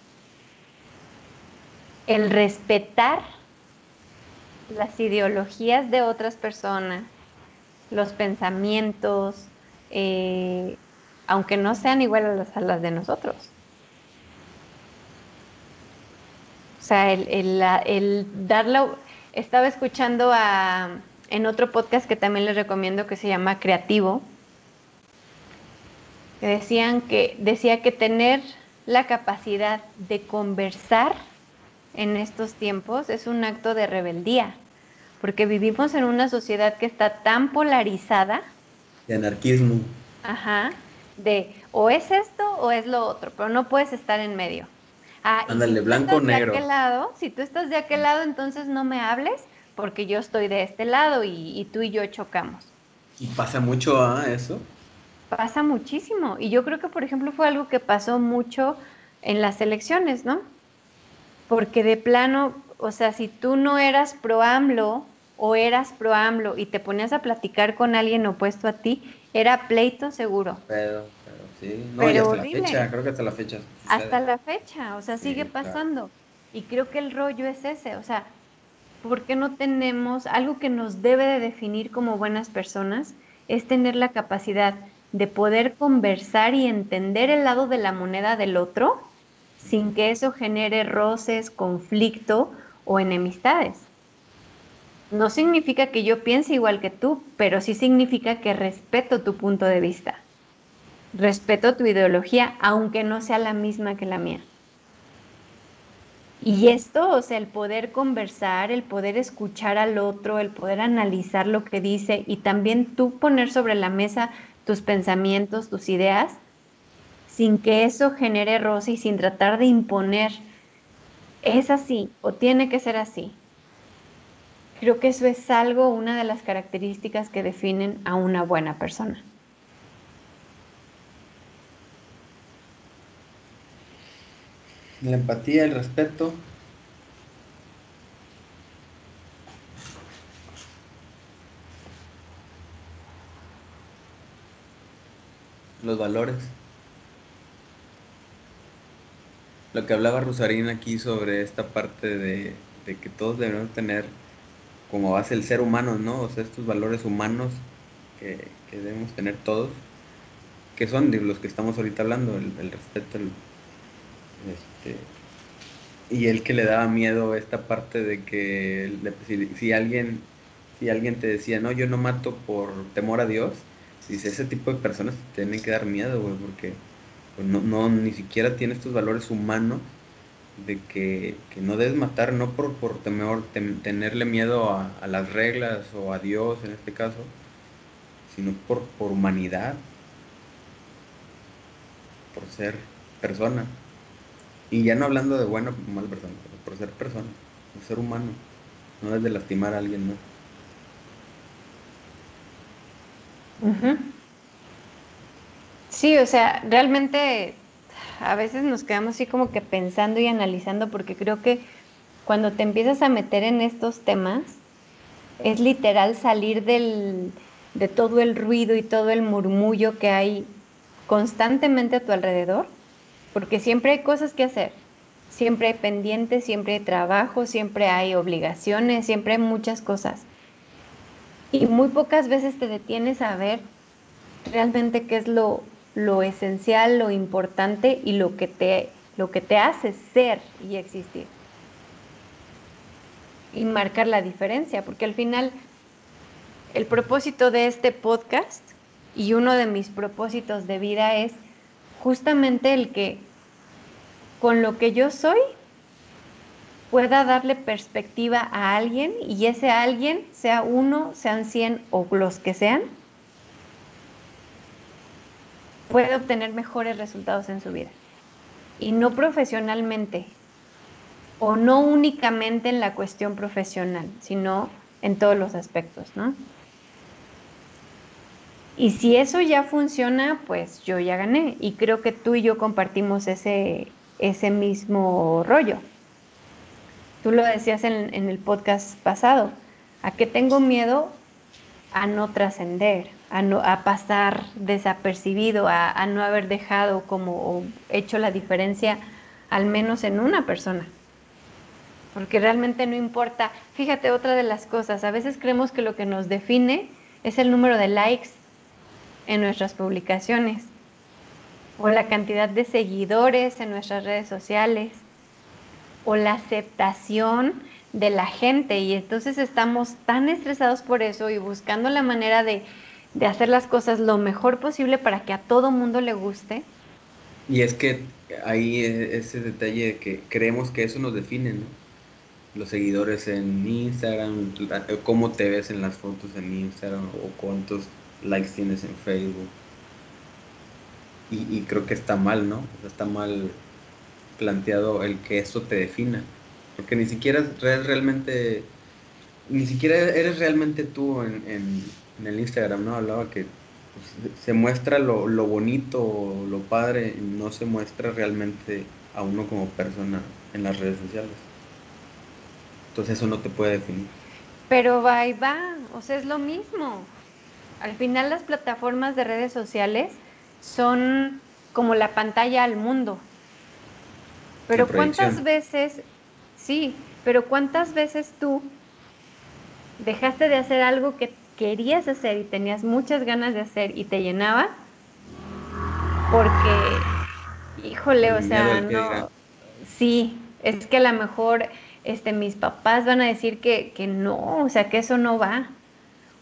El respetar las ideologías de otras personas, los pensamientos, eh, aunque no sean iguales a las, de nosotros. O sea, el, el, el darlo, estaba escuchando a, en otro podcast que también les recomiendo que se llama Creativo, que decían que, decía que tener la capacidad de conversar en estos tiempos es un acto de rebeldía, porque vivimos en una sociedad que está tan polarizada, De anarquismo. ajá, de o es esto o es lo otro, pero no puedes estar en medio. Ah, Ándale, blanco o negro. De aquel lado, si tú estás de aquel lado, entonces no me hables porque yo estoy de este lado y, y tú y yo chocamos. Y pasa mucho a eso. Pasa muchísimo. Y yo creo que, por ejemplo, fue algo que pasó mucho en las elecciones, ¿no? Porque de plano, o sea, si tú no eras pro AMLO o eras pro AMLO y te ponías a platicar con alguien opuesto a ti, era pleito seguro. Pero, pero sí. No, y Pero hasta horrible. la fecha, creo que hasta la fecha. sucede. Hasta la fecha, o sea, Sí, sigue claro. pasando. Y creo que el rollo es ese, o sea, ¿por qué no tenemos algo que nos debe de definir como buenas personas? Es tener la capacidad de poder conversar y entender el lado de la moneda del otro sin que eso genere roces, conflicto o enemistades. No significa que yo piense igual que tú, pero sí significa que respeto tu punto de vista. Respeto tu ideología, aunque no sea la misma que la mía. Y esto, o sea, el poder conversar, el poder escuchar al otro, el poder analizar lo que dice y también tú poner sobre la mesa tus pensamientos, tus ideas, sin que eso genere roce y sin tratar de imponer, es así o tiene que ser así. Creo que eso es algo, una de las características que definen a una buena persona. La empatía, el respeto. Los valores. Lo que hablaba Rosarín aquí sobre esta parte de, de que todos debemos tener como base el ser humano, ¿no? O sea, estos valores humanos que, que debemos tener todos, que son de los que estamos ahorita hablando, el, el respeto, el, este, y él que le daba miedo esta parte de que si, si, alguien si alguien te decía, no, yo no mato por temor a Dios, dice, ese tipo de personas tienen que dar miedo, güey, porque pues, no, no, ni siquiera tiene estos valores humanos de que, que no debes matar, no por, por temor, tem, tenerle miedo a, a, las reglas o a Dios en este caso, sino por, por humanidad, por ser persona. Y ya no hablando de buena o persona, por ser persona, por ser humano, no es de lastimar a alguien, ¿no? Sí, o sea, realmente a veces nos quedamos así como que pensando y analizando porque creo que cuando te empiezas a meter en estos temas es literal salir del, de todo el ruido y todo el murmullo que hay constantemente a tu alrededor porque siempre hay cosas que hacer, siempre hay pendientes, siempre hay trabajo, siempre hay obligaciones, siempre hay muchas cosas. Y muy pocas veces te detienes a ver realmente qué es lo, lo esencial, lo importante y lo que, te, lo que te hace ser y existir. Y marcar la diferencia, porque al final el propósito de este podcast y uno de mis propósitos de vida es justamente el que con lo que yo soy pueda darle perspectiva a alguien y ese alguien, sea uno, sean cien o los que sean, puede obtener mejores resultados en su vida. Y no profesionalmente, o no únicamente en la cuestión profesional, sino en todos los aspectos, ¿no? Y si eso ya funciona, pues yo ya gané. Y creo que tú y yo compartimos ese, ese mismo rollo. Tú lo decías en, el podcast pasado. ¿A qué tengo miedo? A no trascender, a, no, a pasar desapercibido, a, a, no haber dejado como hecho la diferencia al menos en una persona. Porque realmente no importa. Fíjate, otra de las cosas, a veces creemos que lo que nos define es el número de likes en nuestras publicaciones o la cantidad de seguidores en nuestras redes sociales o la aceptación de la gente y entonces estamos tan estresados por eso y buscando la manera de, de hacer las cosas lo mejor posible para que a todo mundo le guste. Y es que ahí ese detalle de que creemos que eso nos define, ¿no? Los seguidores en Instagram, cómo te ves en las fotos en Instagram o cuántos likes tienes en Facebook. Y, y, creo que está mal, ¿no? Está mal planteado el que eso te defina. Porque ni siquiera eres realmente, ni siquiera eres realmente tú en, en, el Instagram, ¿no? Hablaba que pues, se muestra lo, lo, bonito, lo padre, y no se muestra realmente a uno como persona en las redes sociales. Entonces eso no te puede definir. Pero va y va, o sea, es lo mismo. Al final las plataformas de redes sociales son como la pantalla al mundo. Pero cuántas veces, sí, pero cuántas veces tú dejaste de hacer algo que querías hacer y tenías muchas ganas de hacer y te llenaba porque, híjole, o sea, no, sí, es que a lo mejor este, mis papás van a decir que, que no, o sea, que eso no va.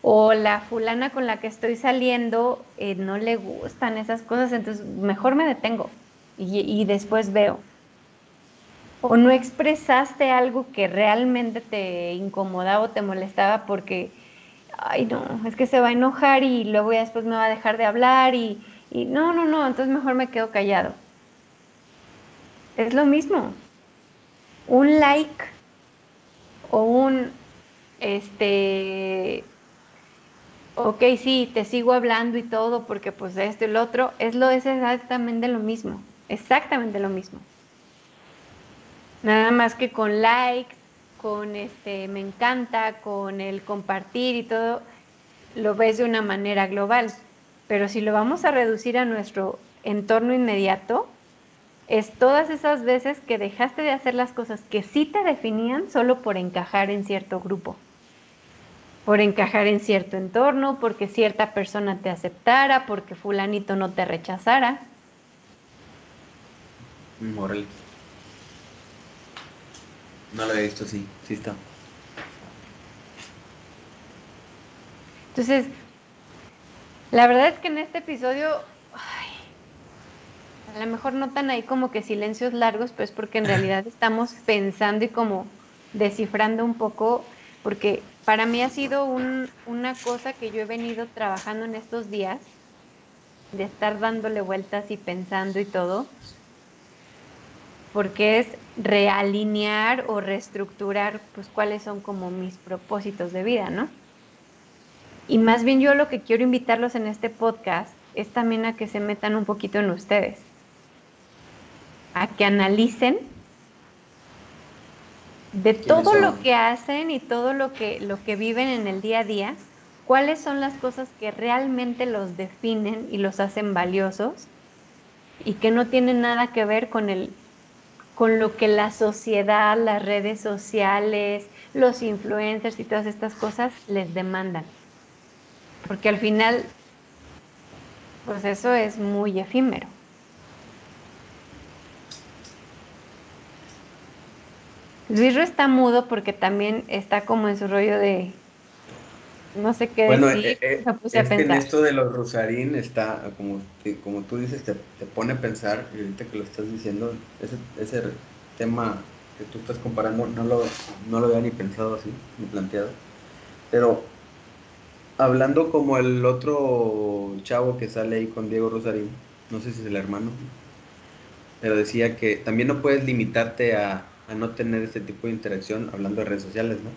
O la fulana con la que estoy saliendo eh, no le gustan esas cosas, entonces mejor me detengo y, y después veo. O no expresaste algo que realmente te incomodaba o te molestaba porque, ay no, es que se va a enojar y luego ya después me va a dejar de hablar y, y no, no, no, entonces mejor me quedo callado. Es lo mismo. Un like o un, este, ok, sí, te sigo hablando y todo porque pues esto y lo otro, es lo es exactamente lo mismo, exactamente lo mismo. Nada más que con likes, con este me encanta, con el compartir y todo, lo ves de una manera global. Pero si lo vamos a reducir a nuestro entorno inmediato, es todas esas veces que dejaste de hacer las cosas que sí te definían solo por encajar en cierto grupo, por encajar en cierto entorno, porque cierta persona te aceptara, porque fulanito no te rechazara. Órale. No lo había visto así, sí está. Entonces, la verdad es que en este episodio, ay, a lo mejor notan ahí como que silencios largos, pues porque en realidad estamos pensando y como descifrando un poco, porque para mí ha sido un- una cosa que yo he venido trabajando en estos días, de estar dándole vueltas y pensando y todo, porque es realinear o reestructurar pues cuáles son como mis propósitos de vida, ¿no? Y más bien yo lo que quiero invitarlos en este podcast es también a que se metan un poquito en ustedes, a que analicen de todo son? lo que hacen y todo lo que, lo que viven en el día a día, cuáles son las cosas que realmente los definen y los hacen valiosos y que no tienen nada que ver con el con lo que la sociedad, las redes sociales, los influencers y todas estas cosas les demandan. Porque al final, pues eso es muy efímero. Luisro está mudo porque también está como en su rollo de no sé qué Bueno, decir. eh, eh, puse a es que en esto de los Rosarín está, como, que- como tú dices, te, te pone a pensar, y ahorita que lo estás diciendo, ese, ese tema que tú estás comparando, no lo, no lo había ni pensado así, ni planteado. Pero hablando como el otro chavo que sale ahí con Diego Rosarín, no sé si es el hermano, pero decía que también no puedes limitarte a, a no tener este tipo de interacción hablando de redes sociales, ¿no?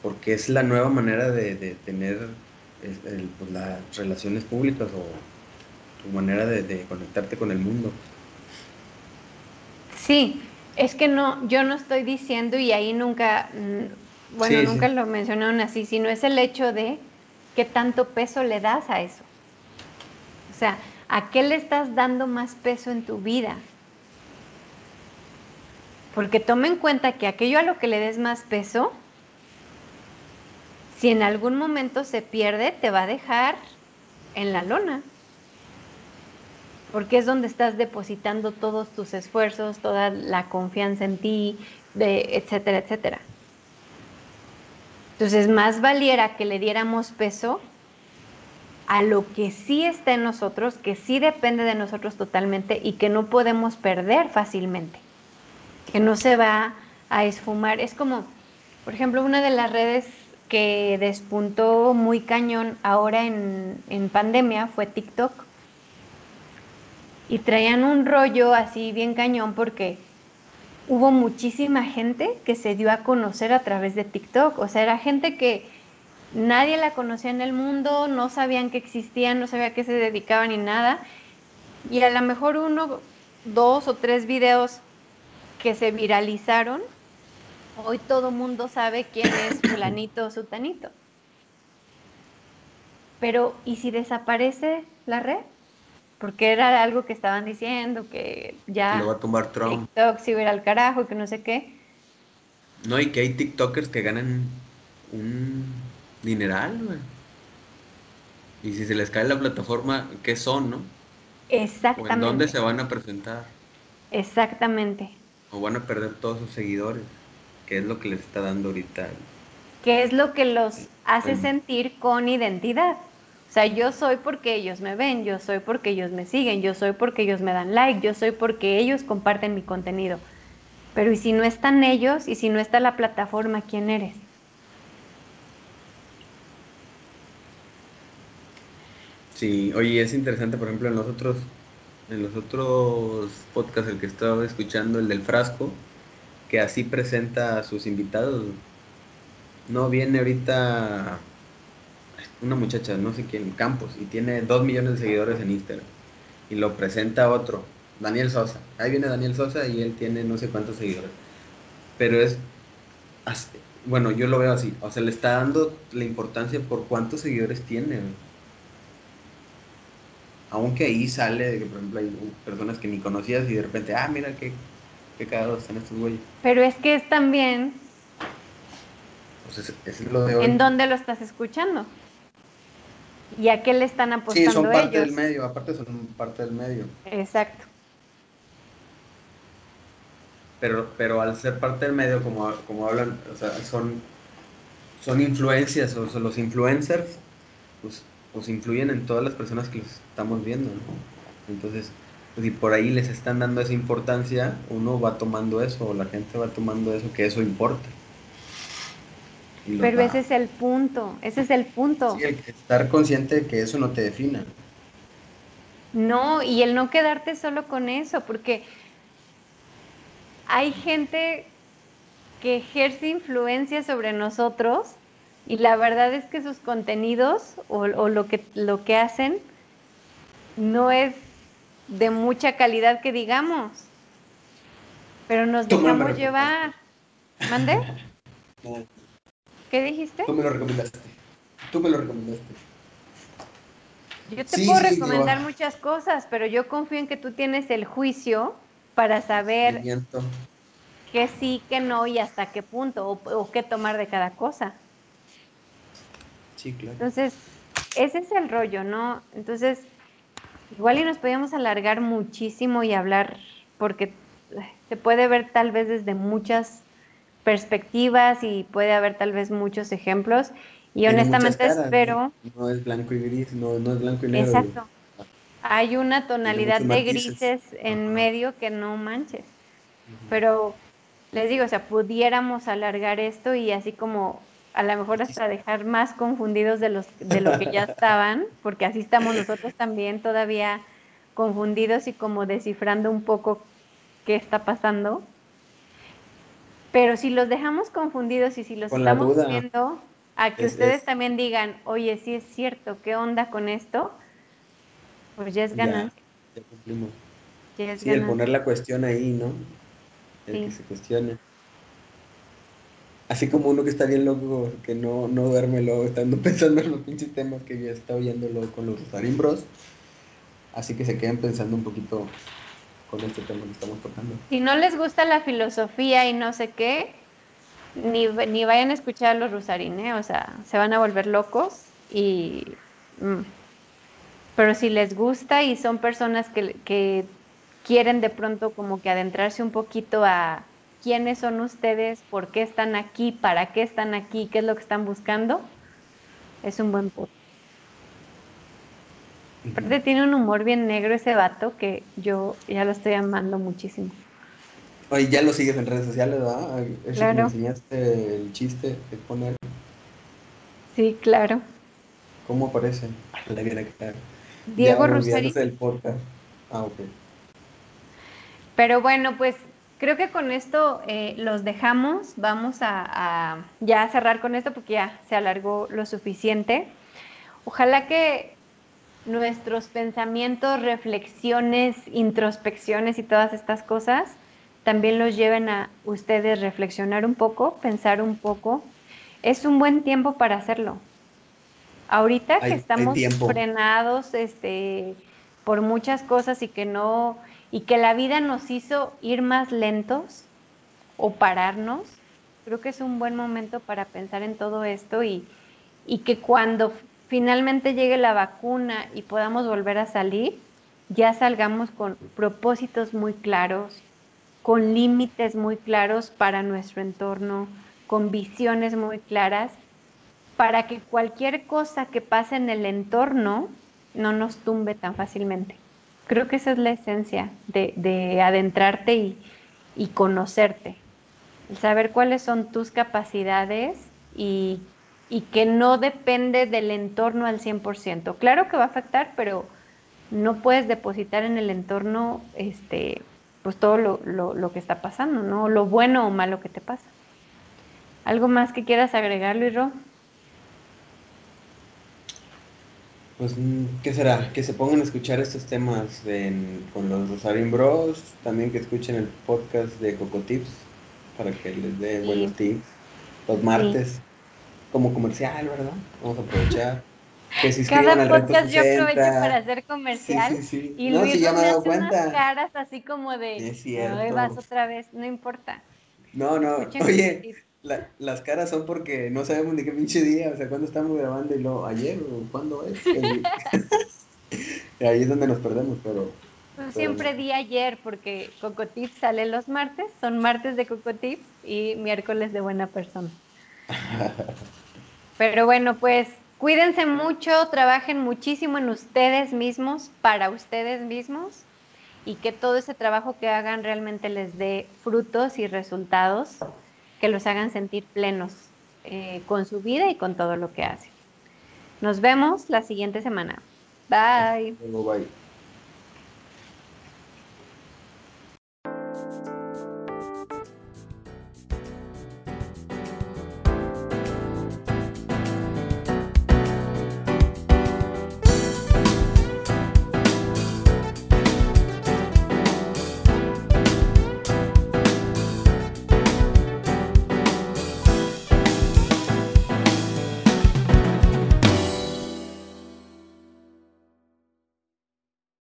porque es la nueva manera de, de tener el- pues, las relaciones públicas o tu manera de, de conectarte con el mundo. Sí, es que no, yo no estoy diciendo y ahí nunca, mm, bueno, Sí, nunca sí. lo mencionaron así, sino es el hecho de qué tanto peso le das a eso. O sea, ¿a qué le estás dando más peso en tu vida? Porque toma en cuenta que aquello a lo que le des más peso, si en algún momento se pierde, te va a dejar en la lona porque es donde estás depositando todos tus esfuerzos, toda la confianza en ti, etcétera, etcétera. Entonces, más valiera que le diéramos peso a lo que sí está en nosotros, que sí depende de nosotros totalmente y que no podemos perder fácilmente, que no se va a esfumar. Es como, por ejemplo, una de las redes que despuntó muy cañón ahora en, en pandemia fue TikTok y traían un rollo así bien cañón porque hubo muchísima gente que se dio a conocer a través de TikTok. O sea, era gente que nadie la conocía en el mundo, no sabían que existían, no sabía a qué se dedicaban ni nada. Y a lo mejor uno, dos o tres videos que se viralizaron, hoy todo mundo sabe quién es fulanito o sutanito. Pero, ¿y si desaparece la red? porque era algo que estaban diciendo, que ya Lo va a tumbar Trump. TikTok se iba al carajo y que no sé qué. No, y que hay TikTokers que ganan un dineral, güey. Y si se les cae la plataforma, ¿qué son, no? o en Exactamente. dónde se van a presentar, Exactamente. O van a perder todos sus seguidores, que es lo que les está dando ahorita. que es lo que los hace Bueno. sentir con identidad. O sea, yo soy porque ellos me ven, yo soy porque ellos me siguen, yo soy porque ellos me dan like, yo soy porque ellos comparten mi contenido. Pero ¿y si no están ellos y si no está la plataforma, quién eres? Sí, oye, es interesante, por ejemplo, en los otros, en los otros podcasts, el que estaba escuchando, el del frasco, que así presenta a sus invitados. No viene ahorita una muchacha, no sé quién, Campos, y tiene dos millones de seguidores en Instagram. Y lo presenta otro, Daniel Sosa. Ahí viene Daniel Sosa y él tiene no sé cuántos seguidores. Pero es, bueno, yo lo veo así, o sea, le está dando la importancia por cuántos seguidores tiene. Aunque ahí sale de que, por ejemplo, hay personas que ni conocías y de repente, ah, mira qué, qué cagados están estos güeyes. Pero es que es también Pues es, es lo de hoy. en dónde lo estás escuchando. ¿Y a qué le están Sí, apostando son parte ellos? del medio, aparte son parte del medio. Exacto. Pero, pero al ser parte del medio, como, como hablan, o sea, son, son influencias, o sea, los influencers, pues, pues influyen en todas las personas que los estamos viendo, ¿no? Entonces, pues, si por ahí les están dando esa importancia, uno va tomando eso, o la gente va tomando eso, que eso importa. Pero va- ese es el punto, ese es el punto. Sí, el estar consciente de que eso no te defina. No, y el no quedarte solo con eso, porque hay gente que ejerce influencia sobre nosotros y la verdad es que sus contenidos o, o lo, que, lo que hacen no es de mucha calidad que digamos, pero nos dejamos llevar. ¿Mande? ¿Qué dijiste? Tú me lo recomendaste. Tú me lo recomendaste. Yo te Sí, puedo sí, recomendar digo- muchas cosas, pero yo confío en que tú tienes el juicio para saber qué sí, qué no y hasta qué punto, o, o qué tomar de cada cosa. Sí, claro. Entonces, ese es el rollo, ¿no? Entonces, igual y nos podíamos alargar muchísimo y hablar, porque se puede ver tal vez desde muchas perspectivas y puede haber tal vez muchos ejemplos. Y honestamente espero, No es blanco y gris, no, no es blanco y negro. exacto, hay una tonalidad de grises en Ajá. medio que no manches. Pero les digo, o sea, pudiéramos alargar esto y así como a lo mejor hasta dejar más confundidos de los de lo que ya estaban, porque así estamos nosotros también todavía confundidos y como descifrando un poco qué está pasando. Pero si los dejamos confundidos y si los Con estamos viendo a que Es- ustedes es- también digan, oye, sí es cierto, ¿qué onda con esto? Pues ya es ganancia. ya cumplimos. ya es Sí, el poner la cuestión ahí, ¿no? El Sí. que se cuestione. Así como uno que está bien loco, que no, no duerme luego, estando pensando en los pinches temas que ya está oyendo luego con los Rosarín Bros. Así que se queden pensando un poquito con este tema que estamos tocando. Si no les gusta la filosofía y no sé qué, ni, ni vayan a escuchar a los Rusarín, ¿eh? O sea, se van a volver locos y... mm. Pero si les gusta y son personas que, que quieren de pronto como que adentrarse un poquito a quiénes son ustedes, por qué están aquí, para qué están aquí, qué es lo que están buscando, es un buen punto. Aparte tiene un humor bien negro ese vato que yo ya lo estoy amando muchísimo. Oye, ya lo sigues en redes sociales, ¿verdad? Ese que me Claro. enseñaste el chiste de poner Sí, claro. cómo aparece. La. Diego podcast. Ah, ok. Pero bueno, pues creo que con esto eh, los dejamos. Vamos a, a ya cerrar con esto porque ya se alargó lo suficiente. Ojalá que nuestros pensamientos, reflexiones, introspecciones y todas estas cosas también los lleven a ustedes reflexionar un poco, pensar un poco. Es un buen tiempo para hacerlo. Ahorita Hay- que estamos frenados este, por muchas cosas y que no y que la vida nos hizo ir más lentos o pararnos, creo que es un buen momento para pensar en todo esto y, y que cuando finalmente llegue la vacuna y podamos volver a salir, ya salgamos con propósitos muy claros, con límites muy claros para nuestro entorno, con visiones muy claras, para que cualquier cosa que pase en el entorno no nos tumbe tan fácilmente. Creo que esa es la esencia de, adentrarte y, y conocerte, el saber cuáles son tus capacidades y, y, que no depende del entorno al 100%. Claro que va a afectar, pero no puedes depositar en el entorno este, pues todo lo, lo, que está pasando, ¿no? Lo bueno o malo que te pasa. ¿Algo más que quieras agregar, Luis Ro? Pues, ¿qué será? Que se pongan a escuchar estos temas con los Rosarín Bros, también que escuchen el podcast de Coco Tips para que les dé buenos tips. Los martes, como comercial, ¿verdad? Vamos a aprovechar. Que se Cada al podcast yo aprovecho para hacer comercial y no, Luis si ya me dado unas caras así como de, es cierto. vas otra vez, no importa. No, no, oye, las caras son porque no sabemos ni qué pinche día, o sea, cuándo estamos grabando y lo ayer o cuándo es. ahí es donde nos perdemos, pero... Siempre di ayer porque Cocotips sale los martes, son martes de Cocotips y miércoles de buena persona. Pero bueno, pues cuídense mucho, trabajen muchísimo en ustedes mismos, para ustedes mismos y que todo ese trabajo que hagan realmente les dé frutos y resultados que los hagan sentir plenos eh, con su vida y con todo lo que hacen. Nos vemos la siguiente semana. Bye. Bye.